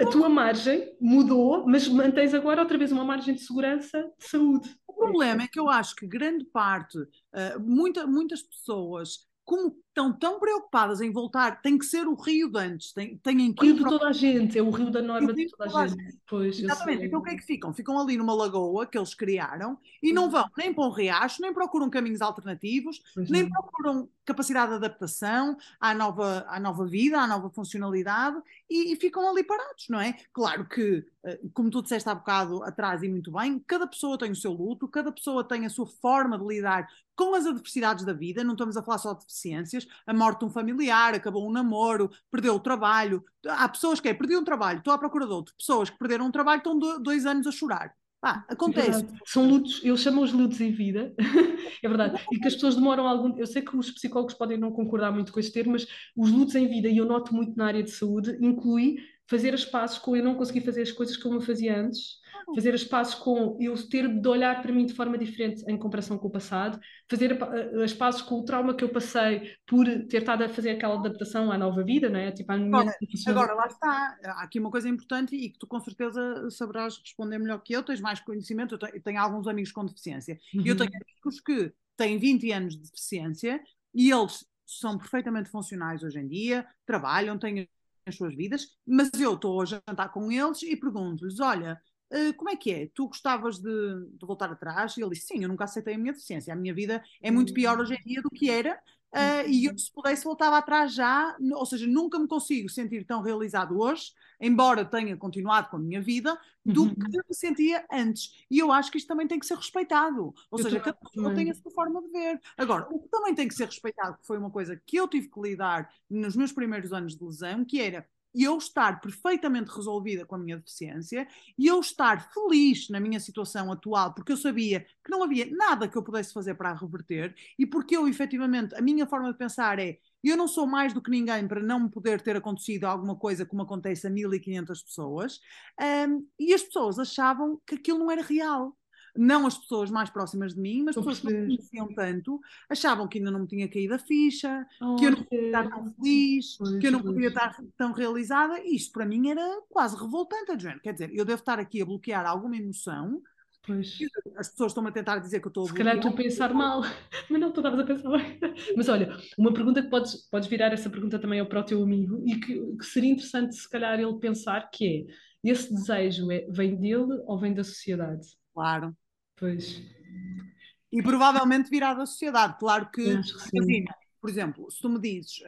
a tua margem mudou, mas mantens agora outra vez uma margem de segurança de saúde. O problema é que eu acho que grande parte, uh, muita, muitas pessoas como estão tão preocupadas em voltar, tem que ser o rio de antes, tem, têm que. O rio de toda a gente, é o rio da norma de toda, a gente. gente. Pois, Exatamente, então o que é que ficam? Ficam ali numa lagoa que eles criaram e não vão nem para um riacho, nem procuram caminhos alternativos, pois nem não. procuram capacidade de adaptação à nova, à nova vida, à nova funcionalidade e, e ficam ali parados, não é? Claro que, eh, como tu disseste há bocado atrás e muito bem, cada pessoa tem o seu luto, cada pessoa tem a sua forma de lidar com as adversidades da vida, não estamos a falar só de deficiências, a morte de um familiar, acabou um namoro, perdeu o trabalho. Há pessoas que é, perdi um trabalho, estou à procura de outro. Pessoas que perderam um trabalho estão dois anos a chorar. Ah, acontece. São lutos, eles chamam os lutos em vida, *laughs* é verdade. E que as pessoas demoram algum. Eu sei que os psicólogos podem não concordar muito com este termo, mas os lutos em vida, e eu noto muito na área de saúde, inclui fazer as pazes com eu não conseguir fazer as coisas como eu fazia antes, fazer as pazes com eu ter de olhar para mim de forma diferente em comparação com o passado, fazer as pazes com o trauma que eu passei por ter estado a fazer aquela adaptação à nova vida, não é? Tipo, à minha agora, agora, lá está, há aqui uma coisa importante e que tu com certeza saberás responder melhor que eu, tens mais conhecimento, eu tenho, tenho alguns amigos com deficiência, uhum. e eu tenho amigos que têm 20 anos de deficiência e eles são perfeitamente funcionais hoje em dia, trabalham, têm as suas vidas, mas eu estou a jantar com eles e pergunto-lhes: olha, eh, como é que é? Tu gostavas de, de, voltar atrás? E ele disse: sim, eu nunca aceitei a minha deficiência, a minha vida é muito pior hoje em dia do que era. Uh, e eu, se pudesse, voltava atrás já, ou seja, nunca me consigo sentir tão realizado hoje, embora tenha continuado com a minha vida, do uhum. que me sentia antes. E eu acho que isto também tem que ser respeitado. Ou eu seja, cada pessoa tem a sua forma de ver. Agora, o que também tem que ser respeitado, que foi uma coisa que eu tive que lidar nos meus primeiros anos de lesão, que era e eu estar perfeitamente resolvida com a minha deficiência e eu estar feliz na minha situação atual, porque eu sabia que não havia nada que eu pudesse fazer para a reverter e porque eu, efetivamente, a minha forma de pensar é eu não sou mais do que ninguém para não poder ter acontecido alguma coisa como acontece a 1500 pessoas, um, e as pessoas achavam que aquilo não era real não as pessoas mais próximas de mim, mas pessoas que não me conheciam tanto, achavam que ainda não me tinha caído a ficha, oh, que eu não podia estar tão feliz, que eu não podia estar tão realizada, e isto para mim era quase revoltante, a Quer dizer, eu devo estar aqui a bloquear alguma emoção. Pois. As pessoas estão-me a tentar dizer que eu estou a Se calhar estou a pensar mal, *laughs* mas não, tu estavas a pensar bem. Mas olha, uma pergunta que podes, podes virar essa pergunta também para o teu amigo e que, que seria interessante se calhar ele pensar que é, esse desejo é, vem dele ou vem da sociedade? Claro. Pois. E provavelmente virá da sociedade. Claro que, imagina, por exemplo, se tu me dizes,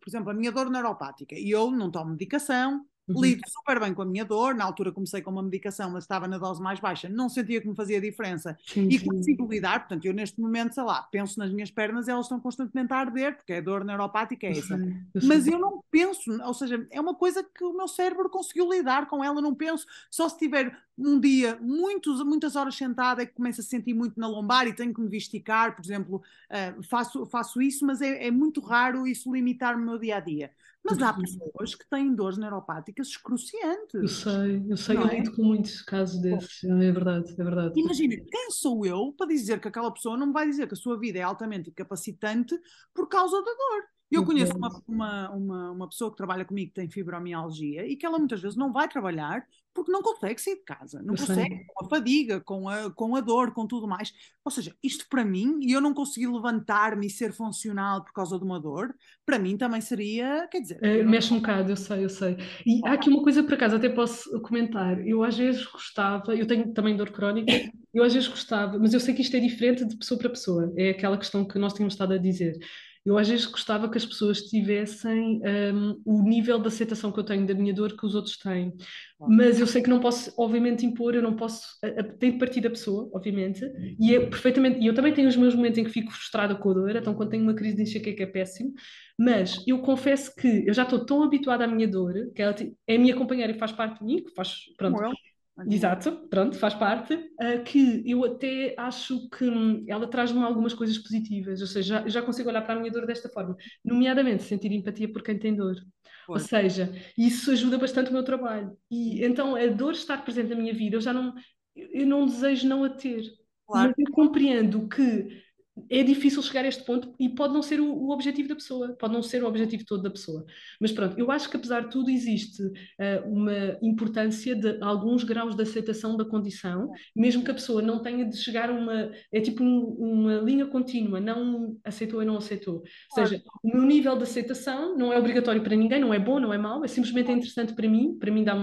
por exemplo, a minha dor neuropática e eu não tomo medicação, Uhum. Lido super bem com a minha dor. Na altura comecei com uma medicação, mas estava na dose mais baixa, não sentia que me fazia diferença sim, e sim. consigo lidar. Portanto, eu neste momento, sei lá, penso nas minhas pernas, elas estão constantemente a arder, porque a dor neuropática é essa. eu mas eu não penso, ou seja, é uma coisa que o meu cérebro conseguiu lidar com ela. Não penso só se tiver um dia muitos, muitas horas sentada é que começo a sentir muito na lombar e tenho que me vesticar, por exemplo, uh, faço, faço isso, mas é, é muito raro isso limitar o meu dia a dia. Mas há pessoas que têm dores neuropáticas excruciantes. Eu sei, eu sei, eu é? lido com muitos casos desses, é verdade, é verdade. Imagina, quem sou eu para dizer que aquela pessoa não me vai dizer que a sua vida é altamente incapacitante por causa da dor? Eu conheço uma, uma, uma, uma, pessoa que trabalha comigo que tem fibromialgia e que ela muitas vezes não vai trabalhar porque não consegue sair de casa, não eu consegue, sei. com a fadiga, com a, com a dor, com tudo mais. Ou seja, isto para mim, e eu não conseguir levantar-me e ser funcional por causa de uma dor, para mim também seria, quer dizer... É, mexe não... um bocado, eu sei, eu sei. E há aqui uma coisa, por acaso, até posso comentar. Eu às vezes gostava, eu tenho também dor crónica, eu às vezes gostava, mas eu sei que isto é diferente de pessoa para pessoa, é aquela questão que nós tínhamos estado a dizer eu às vezes gostava que as pessoas tivessem um, o nível de aceitação que eu tenho da minha dor que os outros têm. Mas eu sei que não posso, obviamente, impor, eu não posso. Tem de partir da pessoa, obviamente, e é perfeitamente. E eu também tenho os meus momentos em que fico frustrada com a dor, então quando tenho uma crise de enxaqueca é péssimo, mas eu confesso que eu já estou tão habituada à minha dor, que ela é a minha companheira e faz parte de mim, que faz. Pronto. Exato, pronto, faz parte, uh, que eu até acho que hum, ela traz-me algumas coisas positivas, ou seja, já, já, consigo olhar para a minha dor desta forma, nomeadamente sentir empatia por quem tem dor. Ou seja, isso ajuda bastante o meu trabalho. E então a dor estar presente na minha vida, eu já não, eu não desejo não a ter. Claro. Mas eu compreendo que é difícil chegar a este ponto e pode não ser o, o, objetivo da pessoa, pode não ser o objetivo todo da pessoa. Mas pronto, eu acho que apesar de tudo existe uh, uma importância de alguns graus de aceitação da condição, mesmo que a pessoa não tenha de chegar a uma. É tipo um, uma linha contínua, não aceitou ou não aceitou. Ou seja, o meu nível de aceitação não é obrigatório para ninguém, não é bom, não é mau, é simplesmente interessante para mim, para mim dá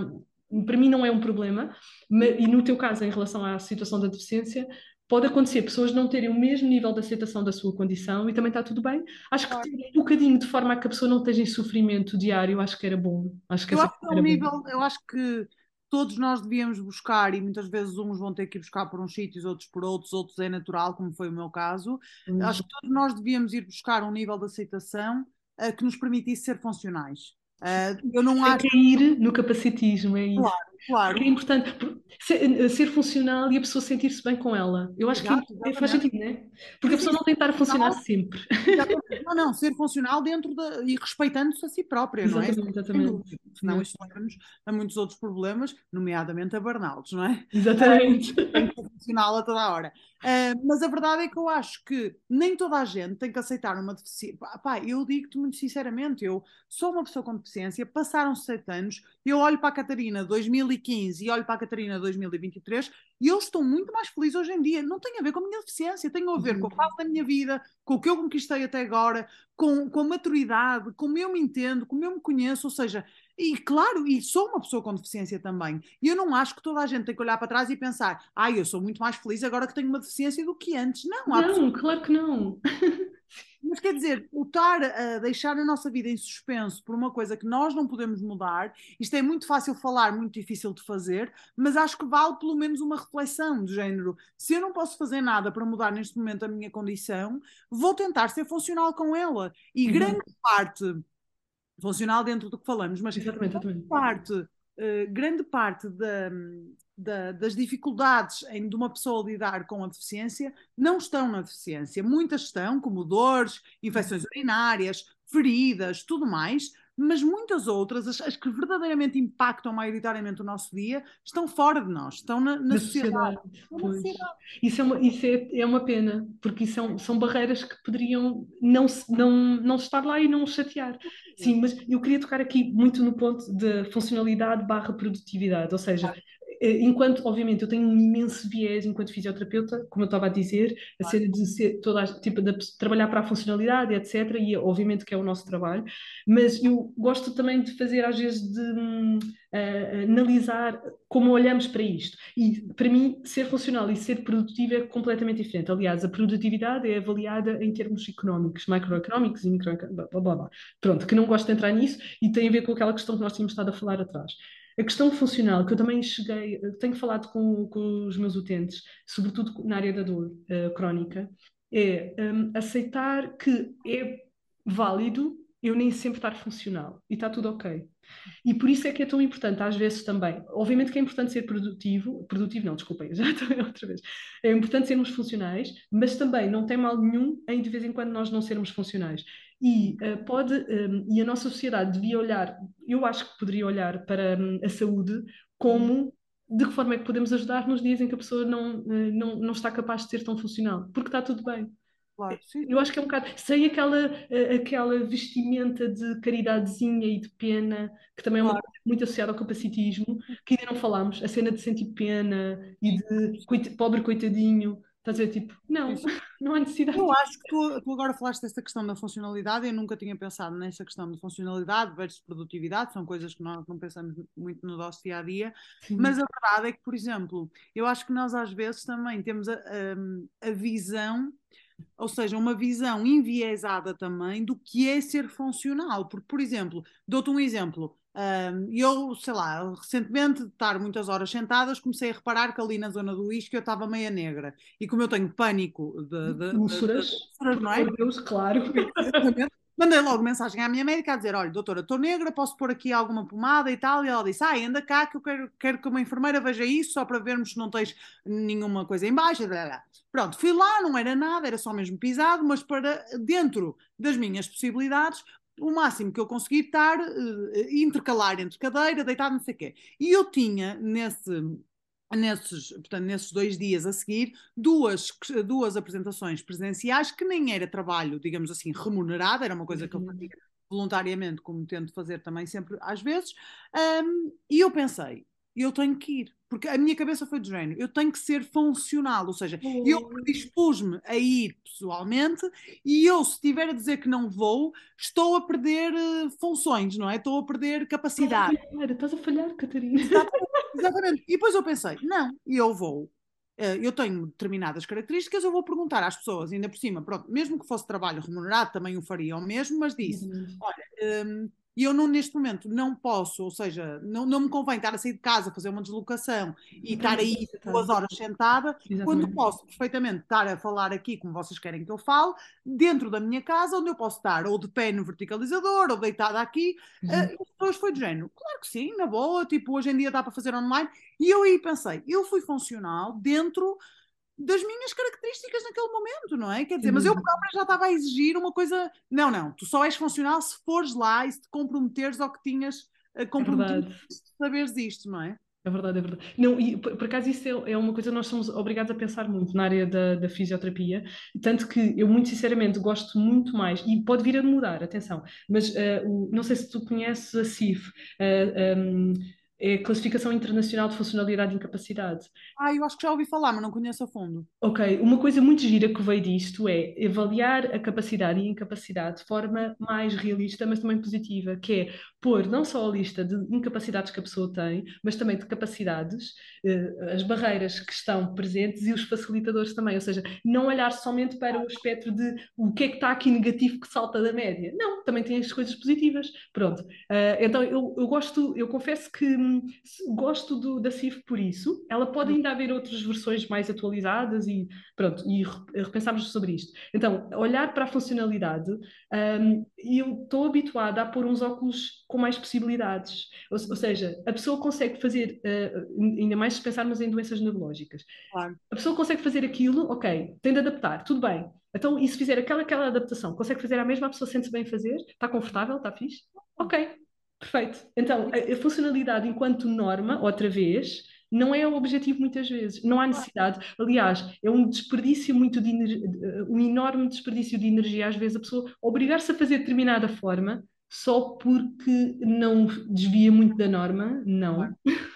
para mim não é um problema, e no teu caso, em relação à situação da deficiência, pode acontecer pessoas não terem o mesmo nível de aceitação da sua condição e também está tudo bem. Acho que ter um bocadinho de forma a que a pessoa não esteja em sofrimento diário, acho que era bom. Acho que eu, acho que é um nível, eu acho que todos nós devíamos buscar, e muitas vezes uns vão ter que ir buscar por uns sítios, outros por outros, outros é natural, como foi o meu caso. Hum. Acho que todos nós devíamos ir buscar um nível de aceitação uh, que nos permitisse ser funcionais. Uh, eu não acho... cair no capacitismo, é isso. Claro, claro. Porque é importante ser, ser, funcional e a pessoa sentir-se bem com ela. Eu acho Exato, que faz sentido, não é? Porque a pessoa não tem que estar a funcionar sempre. *laughs* Não, não, ser funcional dentro de, e respeitando-se a si própria, exatamente, não é? Exatamente. Senão isto leva-nos a muitos outros problemas, nomeadamente a burnouts, não é? Exatamente. *laughs* Tem que ser funcional a toda a hora. Uh, mas a verdade é que eu acho que nem toda a gente tem que aceitar uma deficiência. Pá, eu digo-te muito sinceramente, eu sou uma pessoa com deficiência, passaram sete anos, eu olho para a Catarina 2015 e olho para a Catarina 2023 E eu estou muito mais feliz hoje em dia. Não tem a ver com a minha deficiência, tem a ver uhum. com a fase da minha vida, com o que eu conquistei até agora, com, com a maturidade, como eu me entendo, como eu me conheço. Ou seja, e claro, e sou uma pessoa com deficiência também. E eu não acho que toda a gente tem que olhar para trás e pensar, ai, ah, eu sou muito mais feliz agora que tenho uma deficiência do que antes. Não, não, pessoa... claro que não. *laughs* Mas quer dizer, o estar a deixar a nossa vida em suspenso por uma coisa que nós não podemos mudar, isto é muito fácil falar, muito difícil de fazer, mas acho que vale pelo menos uma reflexão do género. Se eu não posso fazer nada para mudar neste momento a minha condição, vou tentar ser funcional com ela. E uhum. grande parte funcional dentro do que falamos, mas exatamente, exatamente. parte, uh, grande parte da, da, das dificuldades em, de uma pessoa lidar com a deficiência não estão na deficiência. Muitas estão, como dores, infecções urinárias, feridas, tudo mais, mas muitas outras, as, as, que verdadeiramente impactam maioritariamente o nosso dia, estão fora de nós, estão na, na sociedade. sociedade. Isso, é uma, isso é, é uma pena, porque são, são barreiras que poderiam não, não, não estar lá e não chatear. Sim, mas eu queria tocar aqui muito no ponto de funcionalidade barra produtividade, ou seja, enquanto, obviamente, eu tenho um imenso viés enquanto fisioterapeuta, como eu estava a dizer, a cena de ser toda a, tipo, de trabalhar para a funcionalidade, etc. E obviamente que é o nosso trabalho, mas eu gosto também de fazer, às vezes, de uh, analisar como olhamos para isto. E para mim, ser funcional e ser produtivo é completamente diferente. Aliás, a produtividade é avaliada em termos económicos, macroeconómicos e microeconómicos, blá blá blá. Pronto, que não gosto de entrar nisso e tem a ver com aquela questão que nós tínhamos estado a falar atrás. A questão funcional, que eu também cheguei, tenho falado com, com os meus utentes, sobretudo na área da dor uh, crónica, é um, aceitar que é válido eu nem sempre estar funcional e está tudo ok. E por isso é que é tão importante, às vezes também. Obviamente que é importante ser produtivo, produtivo não, desculpem, *laughs* já estou outra vez. É importante sermos funcionais, mas também não tem mal nenhum em de vez em quando nós não sermos funcionais. E uh, pode, um, e a nossa sociedade devia olhar, eu acho que poderia olhar para um, a saúde como de que forma é que podemos ajudar nos dias em que a pessoa não, uh, não, não está capaz de ser tão funcional, porque está tudo bem. Claro, eu acho que é um bocado. Sem aquela, aquela vestimenta de caridadezinha e de pena, que também claro. é uma coisa muito associada ao capacitismo, que ainda não falámos, a cena de sentir pena e de coit pobre coitadinho. Estás a dizer, tipo, não, *laughs* não há necessidade. Eu acho que tu, tu, agora falaste dessa questão da funcionalidade, eu nunca tinha pensado nessa questão de funcionalidade versus produtividade, são coisas que nós não pensamos muito no nosso dia a dia, Sim. mas a verdade é que, por exemplo, eu acho que nós às vezes também temos a, a, a visão ou seja, uma visão enviesada também do que é ser funcional. Porque, por exemplo, dou-te um exemplo. Um, eu, sei lá, recentemente, de estar muitas horas sentadas, comecei a reparar que ali na zona do isque eu estava meia negra. E como eu tenho pânico de. de, úlceras, de, de, não é? Deus, claro. Mandei logo mensagem à minha médica a dizer: Olha, doutora, estou negra, posso pôr aqui alguma pomada e tal? E ela disse: Ah, anda cá que eu quero, quero que uma enfermeira veja isso, só para vermos se não tens nenhuma coisa em baixo. Pronto, fui lá, não era nada, era só mesmo pisado, mas para dentro das minhas possibilidades, o máximo que eu consegui estar, uh, intercalar entre cadeira, deitado, não sei o quê. E eu tinha nesse nesses, portanto, nesses dois dias a seguir, duas, duas apresentações presenciais que nem era trabalho, digamos assim, remunerado, era uma coisa que eu uhum. fazia voluntariamente, como tento fazer também sempre às vezes, um, e eu pensei, eu tenho que ir, porque a minha cabeça foi do género, eu tenho que ser funcional, ou seja, oh. eu predispus-me a ir pessoalmente e eu, se tiver a dizer que não vou, estou a perder uh, funções, não é? Estou a perder capacidade. Estás a falhar, estás a falhar Catarina. Exatamente, exatamente. E depois eu pensei, não, eu vou. Uh, eu tenho determinadas características, eu vou perguntar às pessoas, ainda por cima, pronto, mesmo que fosse trabalho remunerado, também o faria o mesmo, mas disse: uhum. olha, um, e eu não, neste momento não posso, ou seja, não, não me convém estar a sair de casa, fazer uma deslocação e estar aí duas horas sentada, Exatamente. quando posso perfeitamente estar a falar aqui como vocês querem que eu fale, dentro da minha casa, onde eu posso estar ou de pé no verticalizador ou deitada aqui. Uhum. Uh, e depois foi de género, claro que sim, na boa, tipo, hoje em dia dá para fazer online. E eu aí pensei, eu fui funcional dentro das minhas características naquele momento, não é? Quer dizer, mas eu própria já estava a exigir uma coisa. Não, não, tu só és funcional se fores lá e se te comprometeres ao que tinhas uh, comprometido é saberes isto, não é? É verdade, é verdade. Não, e por, por acaso isso é, é, uma coisa que nós somos obrigados a pensar muito na área da, da, fisioterapia, tanto que eu, muito sinceramente, gosto muito mais, e pode vir a mudar, atenção, mas uh, o, não sei se tu conheces a CIF, uh, um, é a Classificação Internacional de Funcionalidade e Incapacidade. Ah, eu acho que já ouvi falar, mas não conheço a fundo. Ok, uma coisa muito gira que veio disto é avaliar a capacidade e a incapacidade de forma mais realista, mas também positiva, que é pôr não só a lista de incapacidades que a pessoa tem, mas também de capacidades, eh, as barreiras que estão presentes e os facilitadores também, ou seja, não olhar somente para o espectro de o que é que está aqui negativo que salta da média. Não, também tem as coisas positivas. Pronto. Uh, então eu, eu gosto, eu confesso que gosto do, da CIF por isso. Ela pode ainda haver outras versões mais atualizadas e pronto, e repensarmos sobre isto. Então, olhar para a funcionalidade, um, eu estou habituada a pôr uns óculos com mais possibilidades. Ou, ou seja, a pessoa consegue fazer, uh, ainda mais se pensarmos em doenças neurológicas. Claro. A pessoa consegue fazer aquilo, ok, tem de adaptar, tudo bem. Então, e se fizer aquela, aquela adaptação, consegue fazer a mesma, a pessoa sente-se bem fazer? Está confortável? Está fixe? Ok, perfeito. Então, a, a funcionalidade enquanto norma, outra vez, não é o objetivo muitas vezes. Não há necessidade. Aliás, é um desperdício muito de um enorme desperdício de energia, às vezes, a pessoa obrigar-se a fazer determinada forma só porque não desvia muito da norma, não. Claro. *laughs*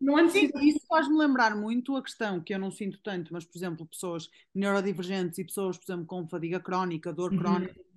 Não há necessidade. Sim, isso faz-me lembrar muito a questão que eu não sinto tanto, mas, por exemplo, pessoas neurodivergentes e pessoas, por exemplo, com fadiga crónica, dor uhum.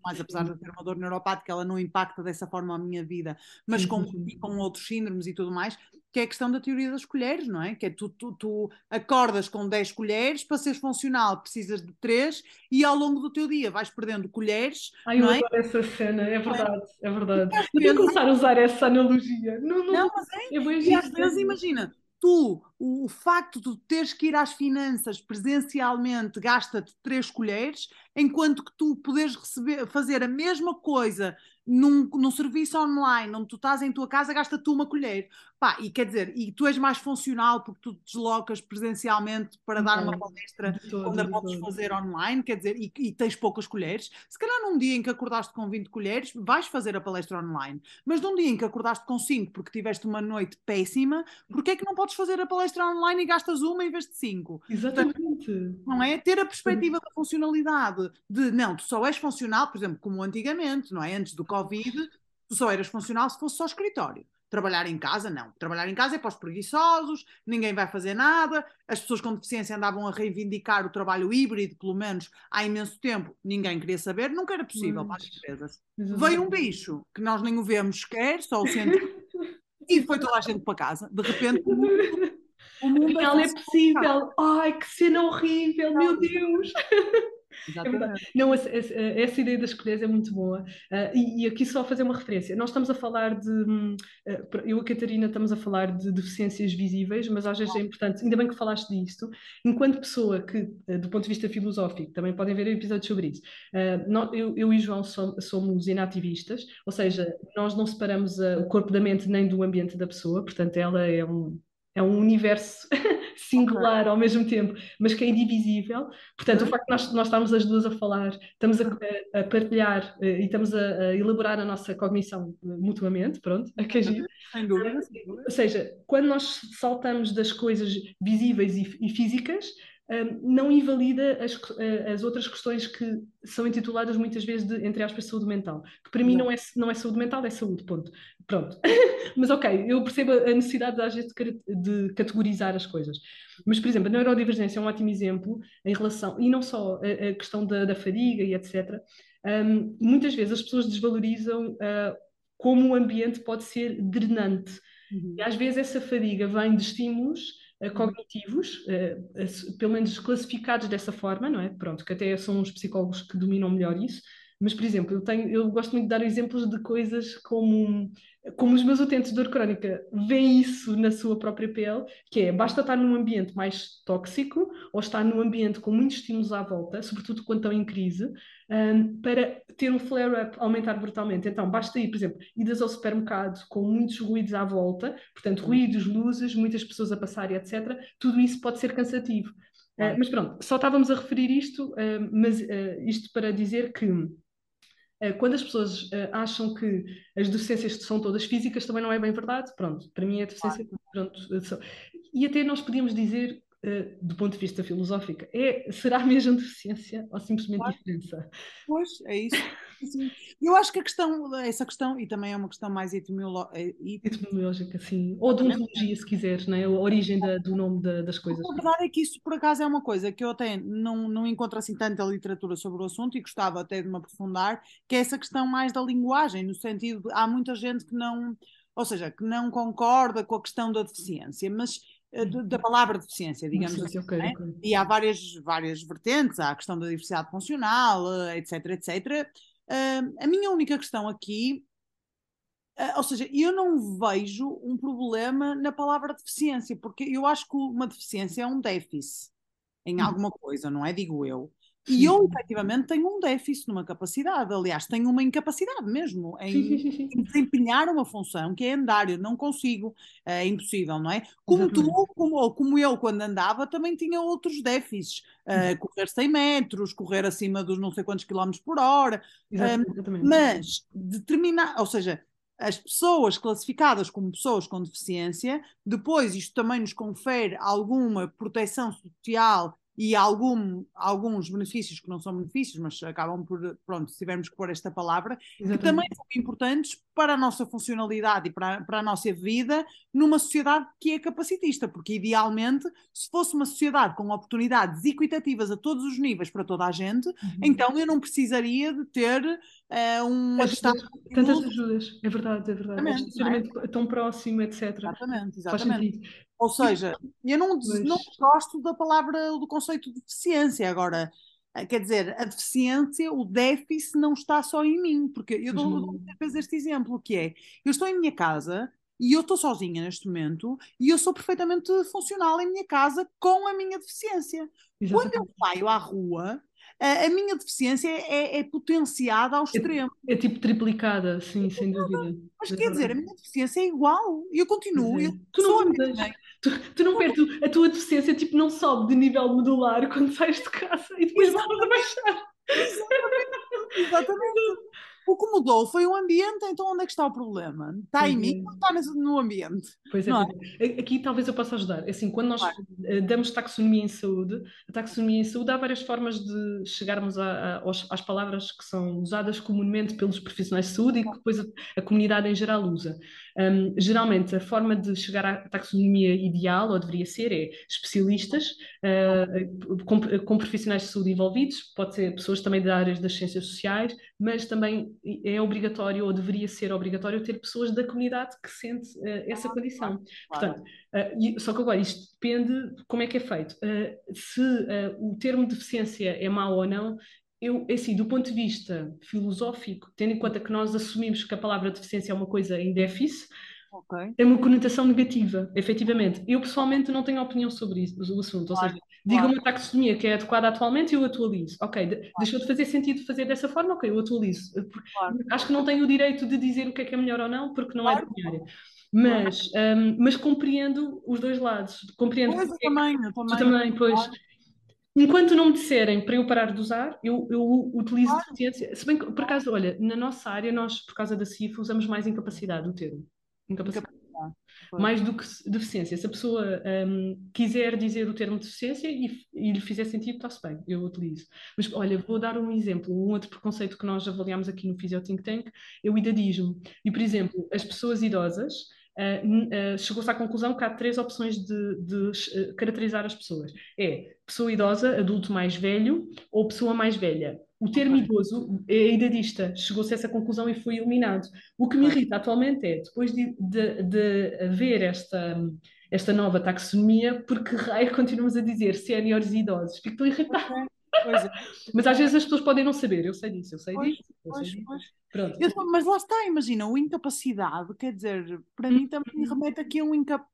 Mais apesar de ter uma dor neuropática, ela não impacta dessa forma a minha vida, mas com, com outros síndromes e tudo mais, que é a questão da teoria das colheres, não é? Que é tu, tu, tu acordas com 10 colheres, para seres funcional precisas de 3 e ao longo do teu dia vais perdendo colheres. Ai, eu é? adoro essa cena, é verdade, é, é verdade. Vou começar a usar essa analogia. Não, não, não mas é, é e às vezes imagina, tu, o, o, facto de teres que ir às finanças presencialmente gasta-te três colheres, enquanto que tu podes receber, fazer a mesma coisa num, num serviço online onde tu estás em tua casa, gasta-te uma colher. Pá, e quer dizer, e tu és mais funcional porque tu te deslocas presencialmente para dar uma palestra onde a podes fazer online, quer dizer, e, e, tens poucas colheres. Se calhar num dia em que acordaste com 20 colheres, vais fazer a palestra online. Mas num dia em que acordaste com 5 porque tiveste uma noite péssima, porquê é que não podes fazer a palestra online e gastas uma em vez de 5? Exatamente. Não é? Ter a perspectiva da funcionalidade de, não, tu só és funcional, por exemplo, como antigamente, não é? Antes do Covid, tu só eras funcional se fosse só escritório. Trabalhar em casa, não. Trabalhar em casa é para os preguiçosos, ninguém vai fazer nada. As pessoas com deficiência andavam a reivindicar o trabalho híbrido, pelo menos há imenso tempo, ninguém queria saber, nunca era possível para as empresas. Veio um bicho que nós nem o vemos sequer, só o sentimos, e foi toda a gente para casa. De repente, o mundo, o mundo é, é possível. Ai, que cena horrível, meu Deus! Exatamente. Não, essa, essa, ideia das colheres é muito boa. Uh, e, e, aqui só fazer uma referência. Nós estamos a falar de. Uh, eu e a Catarina estamos a falar de deficiências visíveis, mas às vezes é importante, ainda bem que falaste disto, enquanto pessoa que, uh, do ponto de vista filosófico, também podem ver episódios sobre isso. Eu, e João somos, somos inativistas, ou seja, nós não separamos o corpo da mente nem do ambiente da pessoa, portanto, ela é um é um universo *laughs* singular ao mesmo tempo, mas que é indivisível. Portanto, o facto de nós, nós estarmos as duas a falar, estamos a, a partilhar eh, e estamos a, a, elaborar a nossa cognição eh, mutuamente, pronto, *laughs* a agir. Sem dúvida, sem dúvida. Ou seja, quando nós saltamos das coisas visíveis e, e físicas, não invalida as, as, outras questões que são intituladas muitas vezes de, entre aspas, saúde mental. Que para mim não é, não é saúde mental, é saúde, ponto. Pronto. *laughs* Mas ok, eu percebo a necessidade da gente de categorizar as coisas. Mas, por exemplo, a neurodivergência é um ótimo exemplo em relação, e não só a, a questão da, da, fadiga e etc. Um, muitas vezes as pessoas desvalorizam uh, como o ambiente pode ser drenante. Uhum. E às vezes essa fadiga vem de estímulos cognitivos, uh, pelo menos classificados dessa forma, não é? Pronto, que até são os psicólogos que dominam melhor isso. Mas, por exemplo, eu, tenho, eu gosto muito de dar exemplos de coisas como como os meus utentes de dor crónica veem isso na sua própria pele, que é basta estar num ambiente mais tóxico ou estar num ambiente com muitos estímulos à volta, sobretudo quando estão em crise, um, para ter um flare-up aumentar brutalmente. Então, basta ir, por exemplo, idas ao supermercado com muitos ruídos à volta, portanto, ruídos, luzes, muitas pessoas a passar e etc. Tudo isso pode ser cansativo. Uh, mas pronto, só estávamos a referir isto, uh, mas uh, isto para dizer que quando as pessoas uh, acham que as deficiências são todas físicas, também não é bem verdade. Pronto, para mim é deficiência. Pronto, e até nós podíamos dizer, uh, do ponto de vista filosófico, é, será mesmo deficiência ou simplesmente claro. diferença? Pois, é isso. Eu acho que a questão, essa questão, e também é uma questão mais eh, etimológica, sim. Ou de ontologia, se quiseres, né? a origem da, do nome da, das coisas. A verdade é que isso, por acaso, é uma coisa que eu até não, não encontro assim tanta literatura sobre o assunto e gostava até de me aprofundar, que é essa questão mais da linguagem, no sentido de há muita gente que não, ou seja, que não concorda com a questão da deficiência, mas eh, da palavra deficiência, digamos Sim, assim. okay, é? okay. E há várias, várias vertentes, há a questão da diversidade funcional, etc, etc. Uh, a minha única questão aqui, uh, ou seja, eu não vejo um problema na palavra deficiência, porque eu acho que uma deficiência é um déficit em alguma coisa, não é? Digo eu. E eu, efetivamente, tenho um déficit numa capacidade. Aliás, tenho uma incapacidade mesmo em, em, desempenhar uma função que é andar. Eu não consigo, é impossível, não é? Como Exatamente. tu, como, ou como eu, quando andava, também tinha outros déficits. Uh, correr 100 metros, correr acima dos não sei quantos quilómetros por hora. Uh, mas, determinar, ou seja, as pessoas classificadas como pessoas com deficiência, depois isto também nos confere alguma proteção social e algum, alguns benefícios que não são benefícios, mas acabam por, pronto, se tivermos que pôr esta palavra, Exatamente. que também são importantes para a nossa funcionalidade e para, para a nossa vida numa sociedade que é capacitista, porque idealmente, se fosse uma sociedade com oportunidades equitativas a todos os níveis para toda a gente, uhum. então eu não precisaria de ter uh, um. Tantas ajudas, é verdade, é verdade. Exatamente, é? tão próximo, etc. Exatamente, exatamente. Ou seja, eu não, não gosto da palavra, do conceito de deficiência. Agora, eh, quer dizer, a deficiência, o déficit não está só em mim, porque eu dou, uhum. vezes este exemplo, que é, eu estou em minha casa e eu estou sozinha neste momento e eu sou perfeitamente funcional em minha casa com a minha deficiência. Exatamente. Quando eu saio à rua, a, a minha deficiência é, é, potenciada ao é extremo. É, é tipo triplicada, sim, sem dúvida. Mas quer dizer, a minha deficiência é igual e eu continuo. É. Eu tu não mudas. Tu, tu, não perdes, a tua deficiência tipo, não sobe de nível medular quando *laughs* sais de casa e depois voltas a baixar. Exatamente. Exatamente. O que mudou foi o ambiente, então onde é que está o problema? Está em mim ou está no ambiente? Pois é, é, aqui talvez eu possa ajudar. Assim, quando nós claro. Eh, damos taxonomia em saúde, a taxonomia em saúde há várias formas de chegarmos a, a, às palavras que são usadas comumente pelos profissionais de saúde e que depois a, a comunidade em geral usa. Um, geralmente, a forma de chegar à taxonomia ideal, ou deveria ser, é especialistas uh, com, com, profissionais de saúde envolvidos, pode ser pessoas também da áreas das ciências sociais, mas também é obrigatório, ou deveria ser obrigatório, ter pessoas da comunidade que sente uh, essa condição. Portanto, uh, só que agora isto depende de como é que é feito. se o termo deficiência é mau ou não, eu, é assim, do ponto de vista filosófico, tendo em conta que nós assumimos que a palavra deficiência é uma coisa em déficit, okay. é uma conotação negativa, efetivamente. Eu, pessoalmente, não tenho opinião sobre isso, o assunto. Ou claro, seja, diga uma taxonomia que é adequada atualmente e eu atualizo. Ok, claro. deixou de fazer sentido fazer dessa forma? Ok, eu atualizo. Claro. Acho que não tenho o direito de dizer o que é que é melhor ou não, porque não é da minha área. Mas, um, mas compreendo os dois lados. Compreendo. Pois, eu também, eu também. Tu também, pois. Enquanto não me disserem para eu parar de usar, eu, eu utilizo claro. deficiência. Se bem que, por acaso, olha, na nossa área, nós, por causa da CIF, usamos mais incapacidade o termo. Incapacidade. Mais do que deficiência. Se a pessoa um, quiser dizer o termo deficiência e, e lhe fizer sentido, está-se bem, eu utilizo. Mas, olha, vou dar um exemplo. Um outro preconceito que nós avaliamos aqui no Physio Think Tank é o idadismo. E, por exemplo, as pessoas idosas Uh, uh, chegou-se à conclusão que há três opções de, de uh, caracterizar as pessoas. É pessoa idosa, adulto mais velho ou pessoa mais velha. O termo idoso é idadista. Chegou-se a essa conclusão e foi eliminado. O que me irrita atualmente é, depois de, de, de haver esta, esta nova taxonomia, porque raio *laughs* continuamos a dizer séniores e idosos. Fico tão irritada. Pois é. *laughs* Mas às vezes as pessoas podem não saber, eu sei disso, eu sei pois, disso. Eu pois, sei pois. Pronto. Eu, mas lá está, imagina, o incapacidade, quer dizer, para hum. mim também remete aqui a um incap...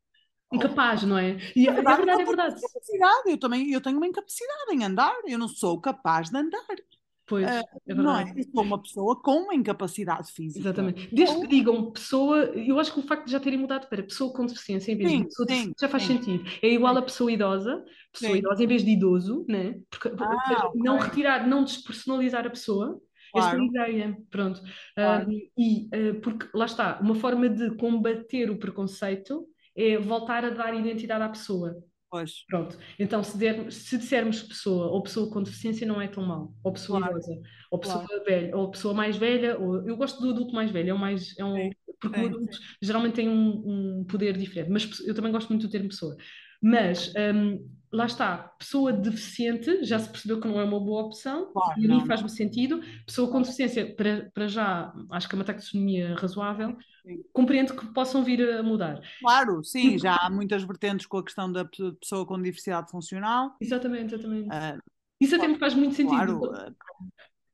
incapaz, não é? E é, verdade, é verdade, é verdade. Eu também eu tenho uma incapacidade em andar, eu não sou capaz de andar. Pois, uh, é não é? Eu sou uma pessoa com uma incapacidade física. Exatamente. Desde Ou... que digam pessoa, eu acho que o facto de já terem mudado para pessoa com deficiência em vez sim, de pessoa sim, já faz sim. sentido. É igual a pessoa idosa, pessoa idosa em vez de idoso, né? Porque, ah, seja, okay. não retirar, não despersonalizar a pessoa. Claro. Esta ideia, pronto. Claro. Uh, e uh, porque lá está, uma forma de combater o preconceito é voltar a dar identidade à pessoa. Pois. Pronto. Então, se, der, se dissermos pessoa ou pessoa com deficiência, não é tão mal. Ou pessoa Claro, idosa, ou pessoa claro. velha, ou pessoa mais velha, ou eu gosto do adulto mais velho, é o mais, é um, Sim, porque o sim, adulto geralmente tem um, um poder diferente, mas eu também gosto muito do termo pessoa. Mas hum, lá está, pessoa deficiente, já se percebeu que não é uma boa opção, Claro, e a mim faz-me sentido. Pessoa com deficiência, para, para já, acho que é uma taxonomia razoável, Sim. compreendo que possam vir a mudar. Claro, sim, já há muitas vertentes com a questão da pe- pessoa com diversidade funcional. Exatamente, exatamente. Ah, Isso até me faz muito sentido. claro, ah,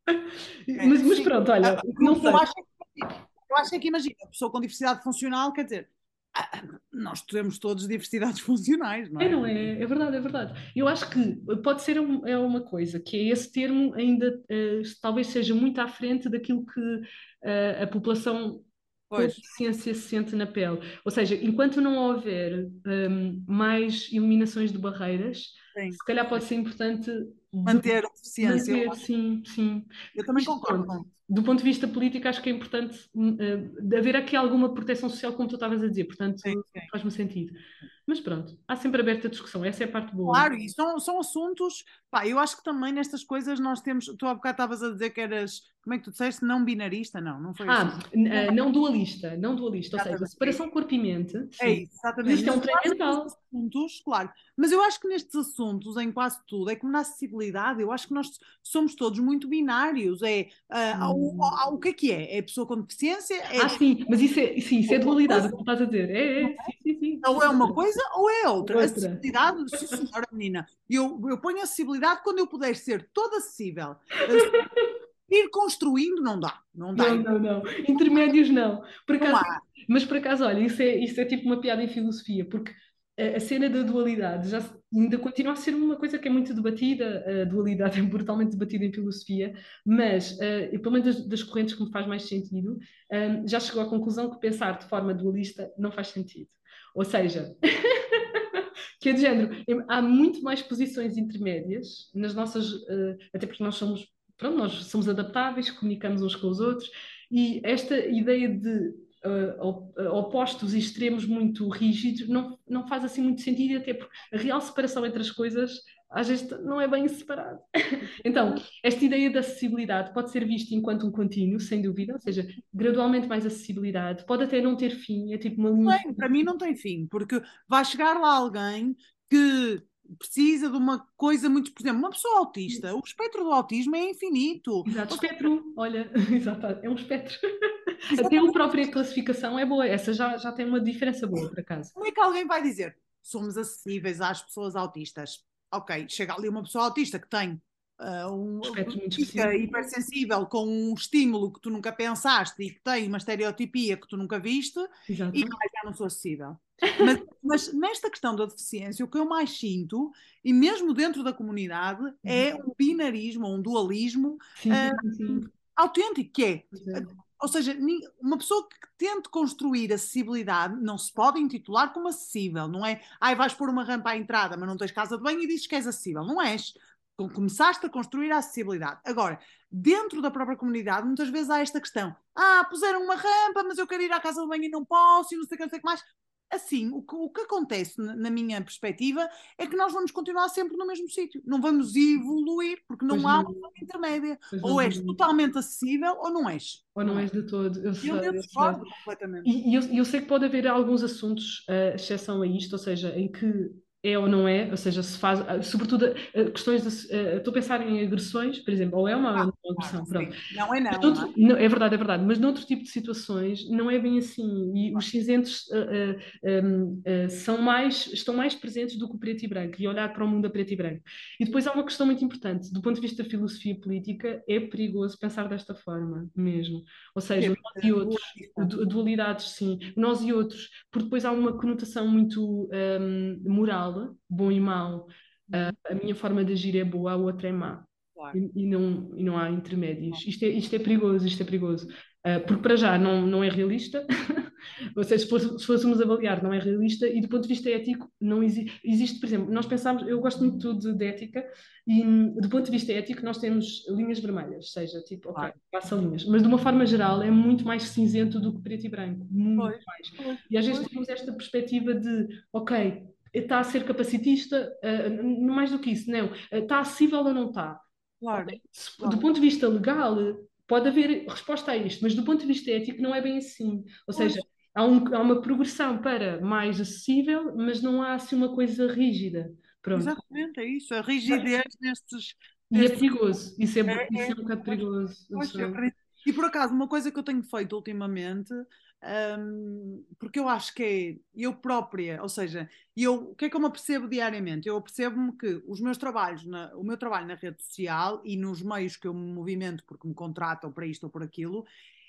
*laughs* Mas, mas sim. pronto, olha, Ah, não eu sei. acho, é que- eu acho é que imagina, a pessoa com diversidade funcional, quer dizer, nós temos todos diversidades *laughs* funcionais, não É, é? não é? É verdade, é verdade. Eu acho que pode ser um- é uma coisa, que é esse termo ainda eh, talvez seja muito à frente daquilo que eh, a população com Pois, deficiência se sente na pele. Ou seja, enquanto não houver hum, mais eliminações de barreiras, sim. se calhar pode ser importante Manter a deficiência. manter, sim, sim. Eu também Isto, concordo do ponto de vista político, acho que é importante de haver aqui alguma proteção social, como tu estavas a dizer, portanto, faz-me sentido. Mas pronto, há sempre aberta discussão, essa é a parte boa. Claro, e são, são assuntos. Pá, eu acho que também nestas coisas nós temos. Tu há bocado estavas a dizer que eras. Como é que tu disseste? Não binarista? Não, não foi Ah, assim. eh, não dualista, não dualista, ou seja, Exatamente. separação corpo e mente, É isso, exatamente. Isto é um treino nestes assuntos, claro. Mas eu acho que nestes assuntos, em quase tudo, é como na acessibilidade, eu acho que nós somos todos muito binários. É, ah, o, que é que é? É pessoa com deficiência? É, Ah, sim, mas isso é, sim, isso é dualidade, o que tu estás a dizer. É, é, sim, sim, sim. ou é uma coisa ou é outra. Outra. Acessibilidade, sim, senhora menina. Eu, eu ponho acessibilidade quando eu puder ser toda acessível. Ir construindo não dá. Não dá. Não, não, não. Intermédios não. Por Não acaso, há. mas por acaso, olha, isso é, isso é tipo uma piada em filosofia, porque a, cena da dualidade já ainda continua a ser uma coisa que é muito debatida, a dualidade *laughs* é brutalmente debatida em filosofia, mas, e pelo menos das, das correntes que me faz mais sentido, eh, já chegou à conclusão que pensar de forma dualista não faz sentido. Ou seja, *laughs* que é de género, há muito mais posições intermédias nas nossas, eh, até porque nós somos, pronto, nós somos adaptáveis, comunicamos uns com os outros, e esta ideia de eh, opostos e extremos muito rígidos não, não faz assim muito sentido, até porque a real separação entre as coisas às vezes não é bem separado. *laughs* Então, esta ideia da acessibilidade pode ser vista enquanto um contínuo, sem dúvida, ou seja, gradualmente mais acessibilidade, pode até não ter fim, é tipo uma linha. Bem, para mim não tem fim, porque vai chegar lá alguém que precisa de uma coisa muito, por exemplo, uma pessoa autista, o espectro do autismo é infinito. Exato, espectro, olha, *laughs* exato, é um espectro. Até a própria classificação é boa, essa já, já tem uma diferença boa, por acaso. Como é que alguém vai dizer somos acessíveis às pessoas autistas? Ok, chega ali uma pessoa autista que tem ah, um, Espectro muito fica hipersensível com um estímulo que tu nunca pensaste e que tem uma estereotipia que tu nunca viste Exato. e ah, já não sou acessível. Mas, mas nesta questão da deficiência, o que eu mais sinto, e mesmo dentro da comunidade, é um binarismo, um dualismo Sim, sim. autêntico, que é é. ou seja, uma pessoa que tente construir acessibilidade não se pode intitular como acessível, não é? Ai, vais pôr uma rampa à entrada, mas não tens casa de banho e dizes que és acessível. Não és. Com- Começaste a construir a acessibilidade. Agora, dentro da própria comunidade, muitas vezes há esta questão: ah, puseram uma rampa, mas eu quero ir à casa de banho e não posso, e não sei o que, não sei o que mais. Assim, o que, o que acontece, na, minha perspectiva, é que nós vamos continuar sempre no mesmo sítio. Não vamos evoluir, porque não Pois há uma intermédia. Pois Ou és não. totalmente acessível ou não és. Ou não és de todo, eu sei, Eu, discordo completamente. E, eu, eu sei que pode haver alguns assuntos, uh, exceção a isto, ou seja, em que é ou não é, ou seja, se faz, uh, sobretudo uh, questões de. Estou a pensar em agressões, por exemplo, ou é uma, ou é Claro, pronto. Não é não. É? não, é verdade, é verdade, mas noutro tipo de situações não é bem assim. E os cinzentos uh, uh, uh, são mais, estão mais presentes do que o preto e branco, e olhar para o mundo a preto e branco. E depois há uma questão muito importante, do ponto de vista da filosofia política, é perigoso pensar desta forma mesmo. Ou seja, nós e outros, du- dualidades, sim, nós e outros, porque depois há uma conotação muito um, moral, bom e mau. Uh, a minha forma de agir é boa, a outra é má Claro. e, e não, e não há intermédios. Isto é, isto é perigoso, isto é perigoso. Ah, porque para já não, não é realista, *laughs* ou seja, se, fosse- se fôssemos avaliar, não é realista, e do ponto de vista ético, não exi existe, por exemplo, nós pensamos, eu gosto muito de, de ética, e do ponto de vista ético nós temos linhas vermelhas, seja, tipo, ok, Claro. passa linhas, mas de uma forma geral é muito mais cinzento do que preto e branco, muito Pois, mais. pois, E às vezes pois. temos esta perspectiva de, ok, está a ser capacitista, uh, mais do que isso, não, está acessível ou não está? Claro, claro. Do ponto de vista legal, pode haver resposta a isto, mas do ponto de vista ético não é bem assim. Ou seja, há, um, há, uma progressão para mais acessível, mas não há assim uma coisa rígida. Pronto. Exatamente, é isso. A rigidez nestes. E é perigoso. Isso é, é, isso é, é um bocado perigoso. E por acaso, uma coisa que eu tenho feito ultimamente um, porque eu acho que é eu própria, ou seja, eu, o que é que eu me percebo diariamente? Eu percebo-me que os meus trabalhos, na, o meu trabalho na rede social e nos meios que eu me movimento porque me contratam para isto ou por aquilo,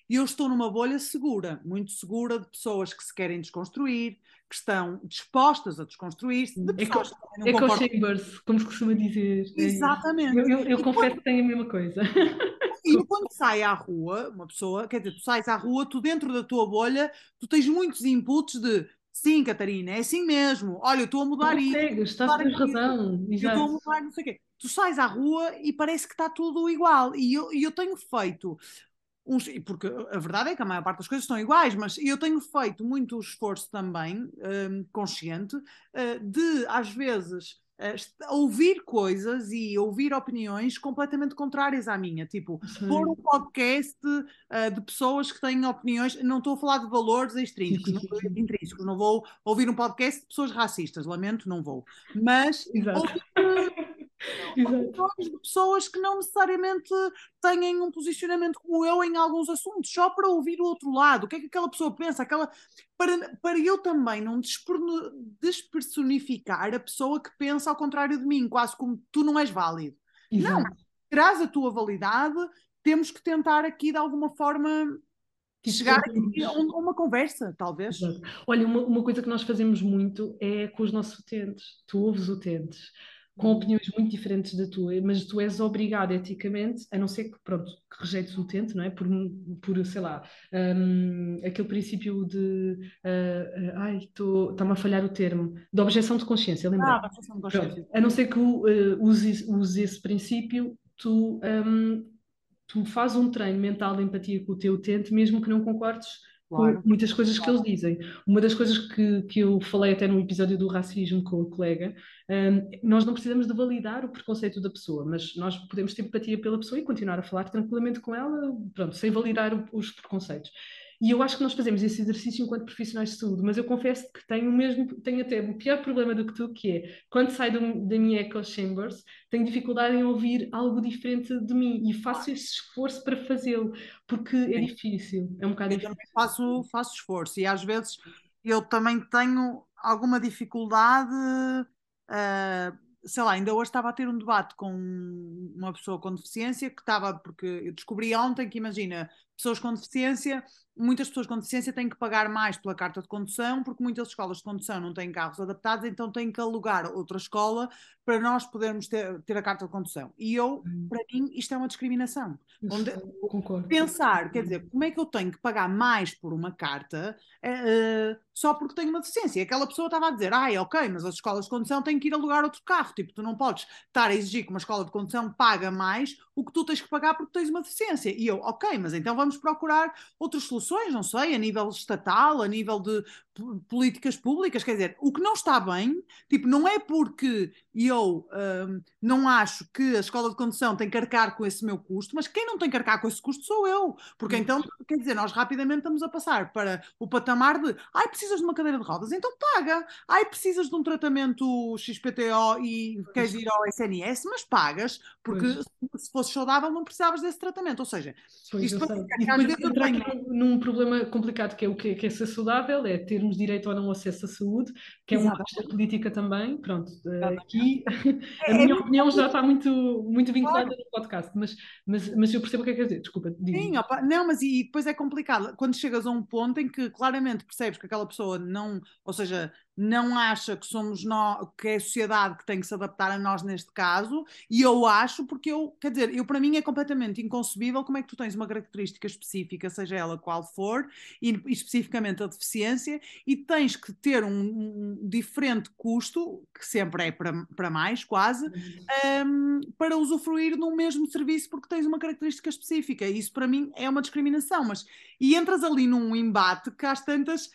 eu estou numa bolha segura, muito segura de pessoas que se querem desconstruir, que estão dispostas a desconstruir-se, de pessoas Eco, que não Eco chambers, como se costuma dizer. Exatamente. Eu, eu, eu confesso que tenho a mesma coisa. *laughs* E quando sai à rua, uma pessoa, quer dizer, tu sais à rua, tu dentro da tua bolha, tu tens muitos inputs de sim, Catarina, é assim mesmo, olha, eu estou a mudar isso. Estás ter razão. Eu estou a mudar, não sei o quê. Tu sais à rua e parece que está tudo igual. E eu, eu tenho feito uns, porque a verdade é que a maior parte das coisas estão iguais, mas eu tenho feito muito esforço também, um, consciente, uh, de às vezes ouvir coisas e ouvir opiniões completamente contrárias à minha, tipo, Sim. pôr um podcast uh, de pessoas que têm opiniões, não estou a falar de valores extrínsecos, não, *laughs* intrínsecos, não vou ouvir um podcast de pessoas racistas, lamento, não vou, mas ouvir, opiniões de pessoas que não necessariamente têm um posicionamento como eu em alguns assuntos, só para ouvir o outro lado, o que é que aquela pessoa pensa, aquela para, para eu também não despersonificar a pessoa que pensa ao contrário de mim, quase como tu não és válido. Exato. Não, traz a tua validade, temos que tentar aqui de alguma forma chegar a uma conversa, talvez. Exato. Olha, uma, uma coisa que nós fazemos muito é com os nossos utentes. Tu ouves utentes com opiniões muito diferentes da tua, mas tu és obrigado eticamente, a não ser que, pronto, que rejeites o utente, não é? Por, por sei lá, um, aquele princípio de, uh, uh, ai, está-me a falhar o termo, de objeção de consciência, lembra? Ah, objeção de consciência. a não ser que uh, uses, uses esse princípio, tu, um, tu fazes um treino mental de empatia com o teu utente, mesmo que não concordes Claro. com muitas coisas que eles dizem. Uma das coisas que, que eu falei até no episódio do racismo com o colega, um, nós não precisamos de validar o preconceito da pessoa, mas nós podemos ter empatia pela pessoa e continuar a falar tranquilamente com ela, pronto, sem validar o, os preconceitos. E eu acho que nós fazemos esse exercício enquanto profissionais de saúde, mas eu confesso que tenho mesmo, tenho até um pior problema do que tu, que é quando saio do, da minha echo chambers, tenho dificuldade em ouvir algo diferente de mim e faço esse esforço para fazê-lo, porque é difícil, é um bocado eu difícil. Também faço, faço esforço e às vezes eu também tenho alguma dificuldade. Uh, sei lá, ainda hoje estava a ter um debate com uma pessoa com deficiência que estava, porque eu descobri ontem que imagina, pessoas com deficiência muitas pessoas com deficiência têm que pagar mais pela carta de condução, porque muitas escolas de condução não têm carros adaptados, então têm que alugar outra escola para nós podermos ter, ter a carta de condução. E eu, hum. para mim, isto é uma discriminação. Onde, concordo. Pensar, quer dizer, como é que eu tenho que pagar mais por uma carta uh, só porque tenho uma deficiência? Aquela pessoa estava a dizer, ai, ok, mas as escolas de condução têm que ir alugar outro carro. Tipo, tu não podes estar a exigir que uma escola de condução paga mais o que tu tens que pagar porque tens uma deficiência. E eu, ok, mas então vamos procurar outras soluções, não sei, a nível estatal, a nível de políticas públicas, quer dizer, o que não está bem, tipo, não é porque eu um, não acho que a escola de condução tem que arcar com esse meu custo, mas quem não tem que arcar com esse custo sou eu, porque então, quer dizer, nós rapidamente estamos a passar para o patamar de, ai, precisas de uma cadeira de rodas, então paga, ai, precisas de um tratamento XPTO e queres ir ao SNS, mas pagas, porque se fosse saudável não precisavas desse tratamento, ou seja, pois isto para e depois entrar aqui num problema complicado que é o que é, que é ser saudável, é ter termos direito ou não acesso à saúde, que é uma questão política também. Pronto, eh, aqui *laughs* a é, minha é opinião já está muito, muito vinculada claro. no podcast, mas, mas, mas eu percebo o que é que quer dizer. Desculpa. Sim, opa, não, mas e depois é complicado. Quando chegas a um ponto em que claramente percebes que aquela pessoa não, ou seja, não acha que somos nós, que é a sociedade que tem que se adaptar a nós neste caso, e eu acho, porque eu, quer dizer, eu para mim é completamente inconcebível como é que tu tens uma característica específica, seja ela qual for, e, e especificamente a deficiência, e tens que ter um, um diferente custo, que sempre é para, para mais, quase, um, para usufruir de um mesmo serviço porque tens uma característica específica. Isso para mim é uma discriminação, mas e entras ali num embate que às tantas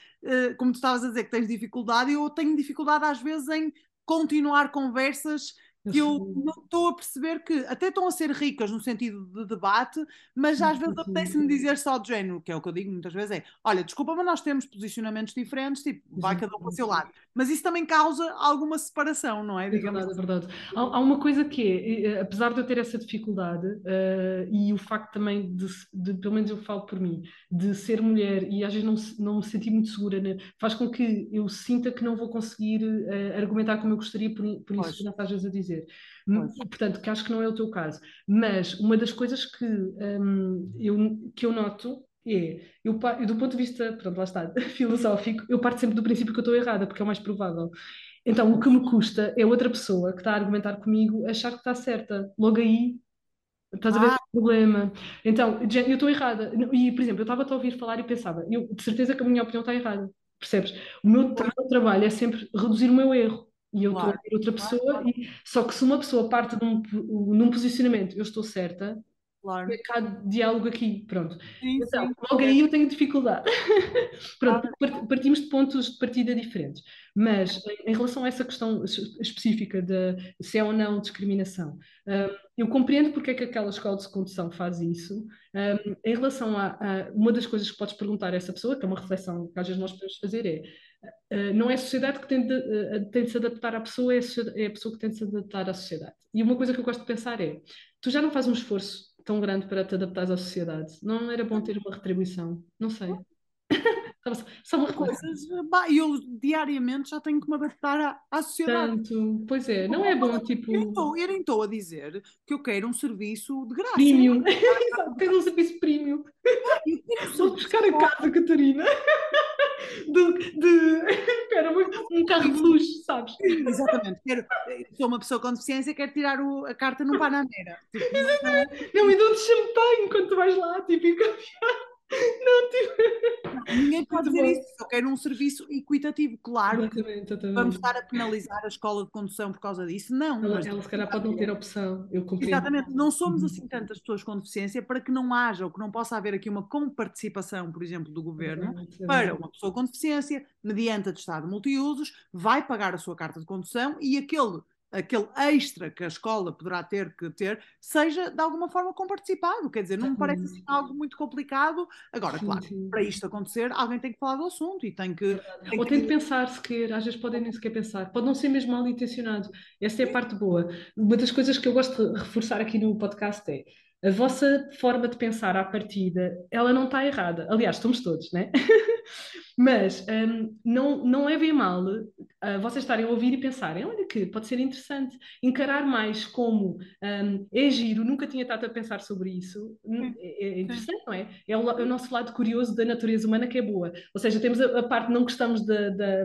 como tu estavas a dizer, que tens dificuldade, eu tenho dificuldade às vezes em continuar conversas que eu não estou a perceber que até estão a ser ricas no sentido de debate, mas às vezes apetece-me dizer só de género, que é o que eu digo muitas vezes, é olha, desculpa, mas nós temos posicionamentos diferentes, tipo, vai cada um para o seu lado. Mas isso também causa alguma separação, não é? É verdade, é assim. verdade. Há, há, uma coisa que é, eh, apesar de eu ter essa dificuldade, uh, e o facto também de, de, pelo menos eu falo por mim, de ser mulher e às vezes não, não me sentir muito segura, né? faz com que eu sinta que não vou conseguir uh, argumentar como eu gostaria, por, por isso que às vezes a dizer. Pois. Portanto, que acho que não é o teu caso. Mas uma das coisas que, um, eu, que eu noto é, eu, do ponto de vista, pronto, lá está, *laughs* filosófico, eu parto sempre do princípio que eu estou errada, porque é o mais provável. Então, o que me custa é outra pessoa que está a argumentar comigo achar que está certa. Logo aí, estás a ver ah. o problema. Então, eu estou errada. E, por exemplo, eu estava a ouvir falar e pensava, eu de certeza que a minha opinião está errada. Percebes? O meu tra trabalho é sempre reduzir o meu erro. E eu estou a ver outra pessoa, claro. e, só que se uma pessoa parte de um, num posicionamento, eu estou certa, Claro. É cá diálogo aqui, pronto. Sim, então, sim. logo aí eu tenho dificuldade. *laughs* pronto, partimos de pontos de partida diferentes. Mas em relação a essa questão específica de se é ou não discriminação, um, eu compreendo porque é que aquela escola de condução faz isso. Um, em relação a, a, uma das coisas que podes perguntar a essa pessoa, que é uma reflexão que às vezes nós podemos fazer, é não é a sociedade que tem de, uh, tem de se adaptar à pessoa, é a, é a pessoa que tem de se adaptar à sociedade. E uma coisa que eu gosto de pensar é, tu já não fazes um esforço tão grande para te adaptar à sociedade. Não era bom ter uma retribuição? Não sei. *laughs* São coisas. Bah, eu diariamente já tenho que me adaptar à, à sociedade. Tanto, pois é, não é bom tipo. Eu nem estou a dizer que eu quero um serviço de graça. Premium. *laughs* Quero um serviço premium. Vou buscar a casa, Catarina. *laughs* De, de... *laughs* Espera, um carro de luxo, sabes? Exatamente. Quero, sou uma pessoa com deficiência, quero tirar o, a carta no Panamera. Tipo, Exatamente. Eu me dou de champanhe enquanto vais lá, tipo, e *laughs* não, tipo... Ninguém pode dizer isso, eu quero um serviço equitativo, claro. Exatamente, exatamente. Vamos estar a penalizar a escola de condução por causa disso? Não. Ela, mas, ela se calhar pode não ter opção, eu compreendo. Exatamente, não somos uhum. assim tantas pessoas com deficiência para que não haja ou que não possa haver aqui uma comparticipação, por exemplo, do governo para uma pessoa com deficiência, mediante atestado multiusos, vai pagar a sua carta de condução e aquele aquele extra que a escola poderá ter que ter, seja de alguma forma comparticipado. Quer dizer, não me parece assim algo muito complicado. Agora, claro, para isto acontecer, alguém tem que falar do assunto e tem que. Tem Ou que... tem que pensar sequer, às vezes podem nem sequer pensar, pode não ser mesmo mal intencionado. Essa é a parte boa. Uma das coisas que eu gosto de reforçar aqui no podcast é. A vossa forma de pensar à partida, ela não está errada. Aliás, estamos todos, né? *laughs* Mas um, não, não é bem mal uh, vocês estarem a ouvir e pensarem: olha que pode ser interessante. Encarar mais como um, é giro, nunca tinha estado a pensar sobre isso. É, é interessante, não é? É o, é o, nosso lado curioso da natureza humana que é boa. Ou seja, temos a, a parte não gostamos da, da,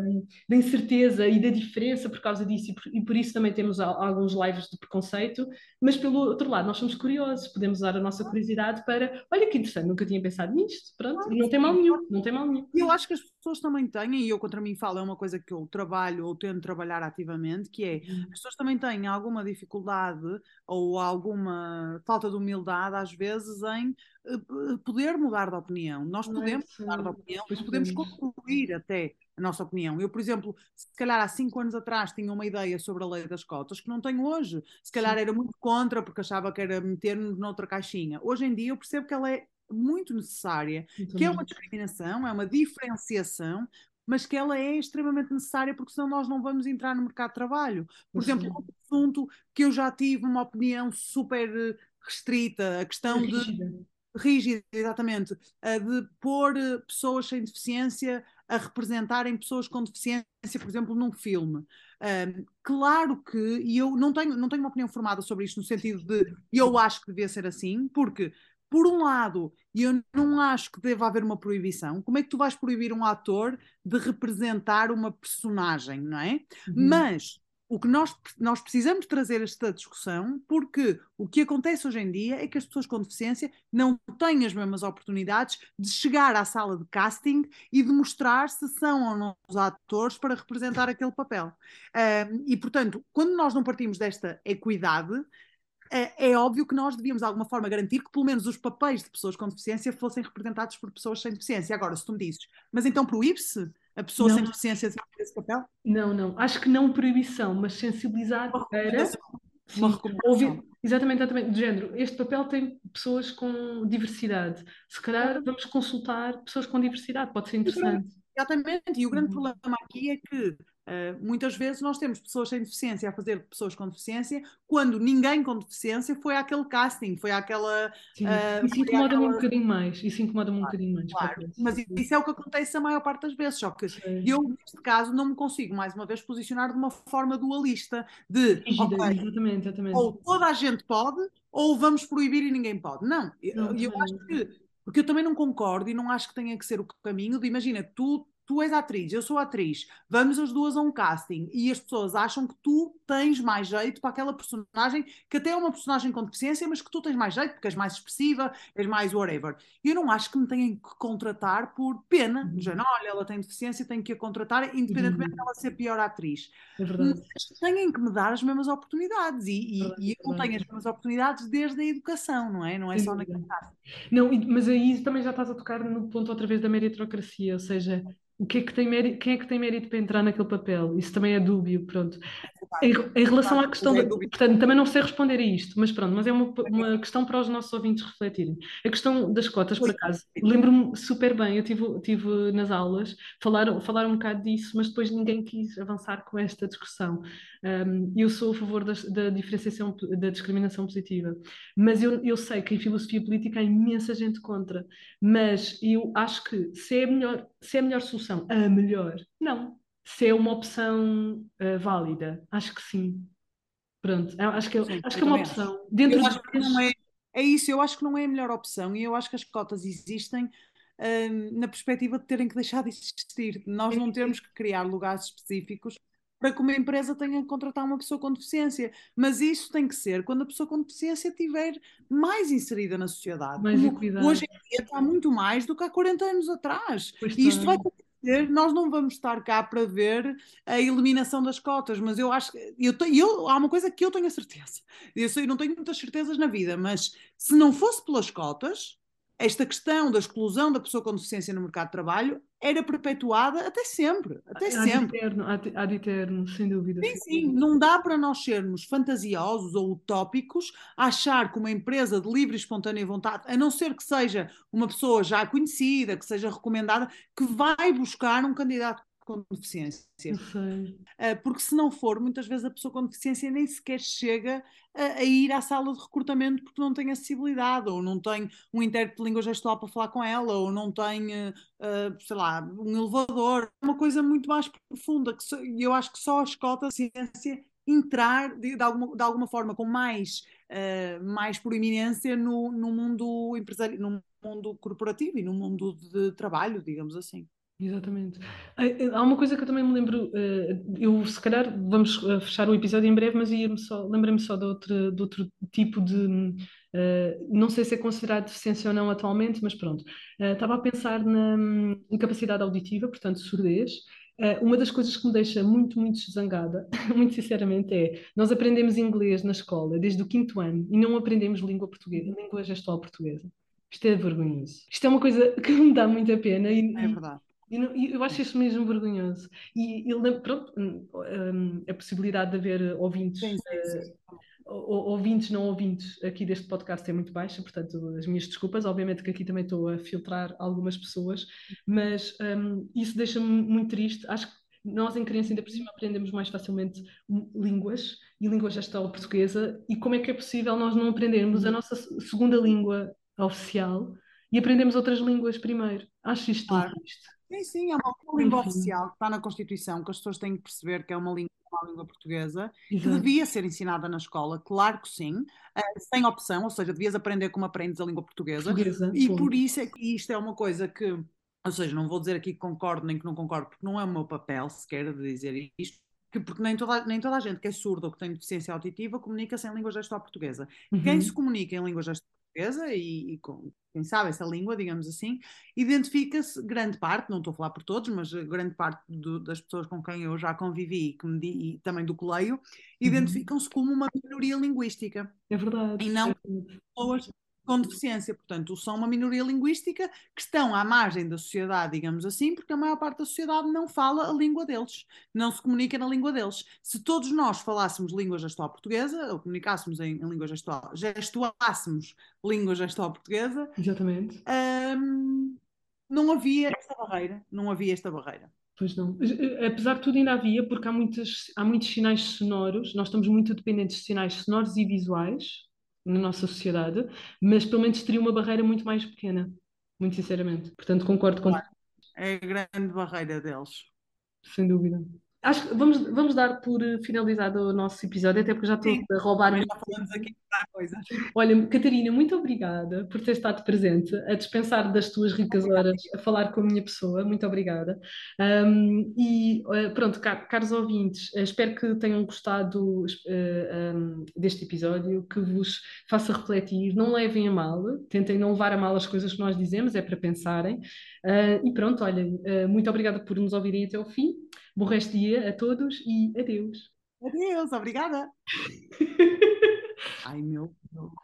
da, incerteza e da diferença por causa disso, e por, e por isso também temos alguns lives de preconceito. Mas pelo outro lado, nós somos curiosos, podemos usar a nossa curiosidade para: olha que interessante, nunca tinha pensado nisto. Pronto, não tem mal nenhum. Não tem mal nenhum. Eu acho que as pessoas também têm, e eu contra mim falo, é uma coisa que eu trabalho ou tento trabalhar ativamente, que é uhum. as pessoas também têm alguma dificuldade ou alguma falta de humildade, às vezes, em uh, poder mudar de opinião. Nós Não podemos é mudar de opinião, mas podemos concluir até a nossa opinião. Eu, por exemplo, se calhar há cinco anos atrás tinha uma ideia sobre a lei das cotas que não tenho hoje. Se calhar Sim. era muito contra porque achava que era meter-nos noutra caixinha. Hoje em dia eu percebo que ela é muito necessária, que é uma discriminação, é uma diferenciação, mas que ela é extremamente necessária porque senão nós não vamos entrar no mercado de trabalho. Por Sim. exemplo, um assunto que eu já tive uma opinião super eh, restrita, a questão rígida. de rígida, exatamente, de pôr eh, pessoas sem deficiência a representarem pessoas com deficiência, por exemplo, num filme. Um, claro que, e eu não tenho, não tenho uma opinião formada sobre isto, no sentido de eu acho que devia ser assim, porque por um lado, eu não acho que deva haver uma proibição. Como é que tu vais proibir um ator de representar uma personagem, não é? Uhum. Mas o que nós, nós precisamos trazer esta discussão, porque o que acontece hoje em dia é que as pessoas com deficiência não têm as mesmas oportunidades de chegar à sala de casting e de mostrar se são ou não os atores para representar aquele papel. Uh, e, portanto, quando nós não partimos desta equidade, é, é, óbvio que nós devíamos de alguma forma garantir que pelo menos os papéis de pessoas com deficiência fossem representados por pessoas sem deficiência. Agora, se tu me dizes, mas então proíbe-se? a pessoa Não. sem deficiência de esse papel? Não, não. Acho que não proibição, mas sensibilizar Uma para. Sim, Uma recomendação. ouvir- exatamente, exatamente, do género. Este papel tem pessoas com diversidade. Se calhar vamos consultar pessoas com diversidade, pode ser interessante. Exatamente, e o grande Uhum. problema aqui é que eh, muitas vezes nós temos pessoas sem deficiência a fazer pessoas com deficiência, quando ninguém com deficiência foi àquele casting, foi àquela. Sim. Ah, Isso incomoda-me um bocadinho mais. Isso incomoda-me um bocadinho mais. Claro, mas isso é o que acontece a maior parte das vezes, só que Sim. eu, neste caso, não me consigo, mais uma vez, posicionar de uma forma dualista, de, Rígida, ok, exatamente, exatamente. ou toda a gente pode, ou vamos proibir e ninguém pode. Não, eu, Não, eu acho que, porque eu também não concordo e não acho que tenha que ser o caminho de, imagina, tu, tu és atriz, eu sou atriz, vamos as duas a um casting. E as pessoas acham que tu tens mais jeito para aquela personagem, que até é uma personagem com deficiência, mas que tu tens mais jeito porque és mais expressiva, és mais whatever. Eu não acho que me tenham que contratar por pena, Uhum. dizendo, olha, ela tem deficiência, tenho que a contratar, independentemente Uhum. dela ser pior atriz É verdade. mas têm que me dar as mesmas oportunidades e, e- Verdade, e eu não tenho as mesmas oportunidades desde a educação, não é? Não é Sem só naquele caso. Não, mas aí também já estás a tocar no ponto outra vez da meritocracia, ou seja, o que é que tem mérito, quem é que tem mérito para entrar naquele papel? Isso também é dúbio, pronto. Em, em relação à questão, dúbio. portanto, também não sei responder a isto, mas pronto, mas é uma, uma questão para os nossos ouvintes refletirem. A questão das cotas, por acaso, lembro-me super bem, eu tive, tive nas aulas, falaram, falaram um bocado disso, mas depois ninguém quis avançar com esta discussão. Um, eu sou a favor das- da, diferenciação, da discriminação positiva, mas eu, eu sei que em filosofia política há imensa gente contra, mas eu acho que se é a melhor, se é a melhor solução, a melhor, não. Se é uma opção uh, válida, acho que sim. Pronto, acho que, é- Sim, acho que é uma também acho. opção. Dentro Eu acho que não é, é isso, eu acho que não é a melhor opção e eu acho que as cotas existem hum, na perspectiva de terem que deixar de existir. Nós não temos que criar lugares específicos para que uma empresa tenha que contratar uma pessoa com deficiência, mas isso tem que ser quando a pessoa com deficiência estiver mais inserida na sociedade. Mais Como hoje em dia está muito mais do que há 40 anos atrás. Pois E isto vai acontecer, nós não vamos estar cá para ver a eliminação das cotas, mas eu acho que eu, eu, há uma coisa que eu tenho a certeza. *laughs* Eu sei, não tenho muitas certezas na vida, mas se não fosse pelas cotas, esta questão da exclusão da pessoa com deficiência no mercado de trabalho era perpetuada até sempre, até Há sempre. eterno, há de, há de eterno, sem dúvida. Sim, sim, não dá para nós sermos fantasiosos ou utópicos, achar que uma empresa de livre e espontânea vontade, a não ser que seja uma pessoa já conhecida, que seja recomendada, que vai buscar um candidato com deficiência. Uh, porque se não for, muitas vezes a pessoa com deficiência nem sequer chega a, a ir à sala de recrutamento porque não tem acessibilidade, ou não tem um intérprete de língua gestual para falar com ela, ou não tem, uh, sei lá, um elevador. É uma coisa muito mais profunda, que eu acho que só as cotas de ciência entrar de, de alguma, de alguma forma com mais, uh, mais proeminência no, no mundo empresarial, no mundo corporativo e no mundo de trabalho, digamos assim. Exatamente. Eh, Há uma coisa que eu também me lembro, eh, eu se calhar vamos eh, fechar o episódio em breve, mas ia-me só, lembrei-me só de outro, de outro tipo de, não sei se é considerado deficiência ou não atualmente, mas pronto. Estava a pensar na hum, incapacidade auditiva, portanto, surdez. Uma das coisas que me deixa muito, muito zangada, *laughs* muito sinceramente, é nós aprendemos inglês na escola desde o quinto ano e não aprendemos língua portuguesa, língua gestual portuguesa. Isto é vergonhoso. Isto é uma coisa *laughs* que me dá muita pena e, É verdade. E eu acho isso mesmo vergonhoso. E, e lem- pronto, hum, hum, a possibilidade de haver ouvintes, Sim, sim, eh, sim. ou- ouvintes não ouvintes aqui deste podcast é muito baixa, portanto, as minhas desculpas. Obviamente que aqui também estou a filtrar algumas pessoas, mas hum, isso deixa-me muito triste. Acho que nós, em criança, ainda por cima, aprendemos mais facilmente línguas e língua gestual portuguesa. E como é que é possível nós não aprendermos a nossa se- segunda língua oficial e aprendemos outras línguas primeiro? Acho isto Claro. triste. Sim, sim, é uma, uma língua Enfim. oficial que está na Constituição, que as pessoas têm que perceber que é uma língua, uma língua portuguesa, que Exato. devia ser ensinada na escola, claro que sim, eh, sem opção, ou seja, devias aprender como aprendes a língua portuguesa, Portuguesa, e ponto. por isso é que isto é uma coisa que, ou seja, não vou dizer aqui que concordo nem que não concordo, porque não é o meu papel sequer de dizer isto, que porque nem toda, nem toda a gente que é surda ou que tem deficiência auditiva comunica sem língua gestual portuguesa. Quem Uhum. se comunica em língua gestual portuguesa e, e com quem sabe essa língua, digamos assim, identifica-se grande parte, não estou a falar por todos, mas eh, grande parte do- das pessoas com quem eu já convivi di- e também do coleio, identificam-se como uma minoria linguística É verdade. E não- é verdade. pessoas com deficiência. Portanto, são uma minoria linguística que estão à margem da sociedade, digamos assim, porque a maior parte da sociedade não fala a língua deles, não se comunica na língua deles. Se todos nós falássemos língua gestual portuguesa, ou comunicássemos em, em língua gestual, gestuássemos língua gestual portuguesa, Exatamente. hum, não havia esta barreira, não havia esta barreira. Pois não. Eh, Apesar de tudo, ainda havia, porque há, muitas, há muitos sinais sonoros, nós estamos muito dependentes de sinais sonoros e visuais na nossa sociedade, mas pelo menos teria uma barreira muito mais pequena, muito sinceramente. Portanto, concordo com É a grande barreira deles. sem dúvida. Acho que vamos, vamos dar por eh, finalizado o nosso episódio, até porque já estou Sim. a roubar já falamos aqui coisas. Olha, Catarina, muito obrigada por ter estado presente, a dispensar das tuas ricas horas a falar com a minha pessoa. Muito obrigada. Um, e uh, pronto, car caros ouvintes, uh, espero que tenham gostado uh, um, deste episódio, que vos faça refletir. Não levem a mal, tentem não levar a mal as coisas que nós dizemos, é para pensarem. e pronto, olha, muito obrigada por nos ouvirem até ao fim. Bom resto de dia a todos e adeus. Adeus, obrigada. *laughs* Ai meu Deus.